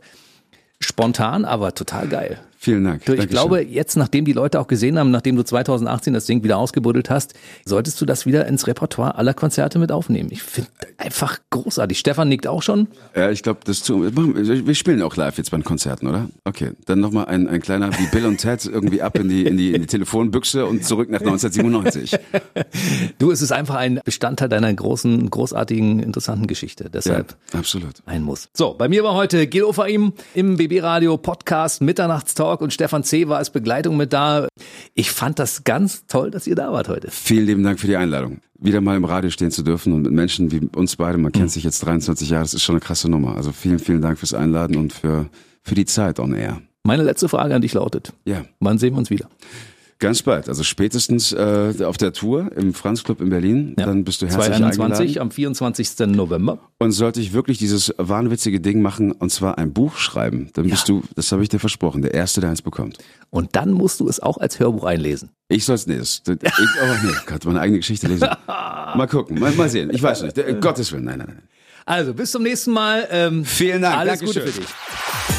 Spontan, aber total geil. Vielen Dank. Ich Dankeschön. glaube, jetzt, nachdem die Leute auch gesehen haben, nachdem du 2018 das Ding wieder ausgebuddelt hast, solltest du das wieder ins Repertoire aller Konzerte mit aufnehmen. Ich finde einfach großartig. Stefan nickt auch schon. Ja, ich glaube, das zu. wir- spielen auch live jetzt bei den Konzerten, oder? Okay, dann nochmal ein, ein kleiner wie Bill und Ted irgendwie ab in die, in die, in die Telefonbüchse und zurück nach 1997. Du, es ist einfach ein Bestandteil deiner großen, großartigen, interessanten Geschichte. Ja, Deshalb absolut. ein Muss. So, bei mir war heute Gil Ofaim im BB Radio Podcast Mitternachtstalk und Stefan C. war als Begleitung mit da. Ich fand das ganz toll, dass ihr da wart heute. Vielen lieben Dank für die Einladung. Wieder mal im Radio stehen zu dürfen und mit Menschen wie uns beide, man Mhm. kennt sich jetzt 23 Jahre, das ist schon eine krasse Nummer. Also vielen, vielen Dank fürs Einladen und für, für die Zeit on air. Meine letzte Frage an dich lautet, Ja, wann sehen wir uns wieder? Ganz bald. Also spätestens äh, auf der Tour im Franz Club in Berlin. Ja. Dann bist du herzlich 2021 eingeladen. am 24. November. Und sollte ich wirklich dieses wahnwitzige Ding machen und zwar ein Buch schreiben, dann bist du, das habe ich dir versprochen, der Erste, der eins bekommt. Und dann musst du es auch als Hörbuch einlesen. Ich soll's, nee, das, das, ich, oh, nee, Gott, meine eigene Geschichte lesen. Mal gucken, mal, mal sehen. Ich weiß nicht. Der, Gottes Willen, nein, nein, nein. Also, bis zum nächsten Mal. Ähm, Vielen Dank, Alles Dankeschön. Gute für dich.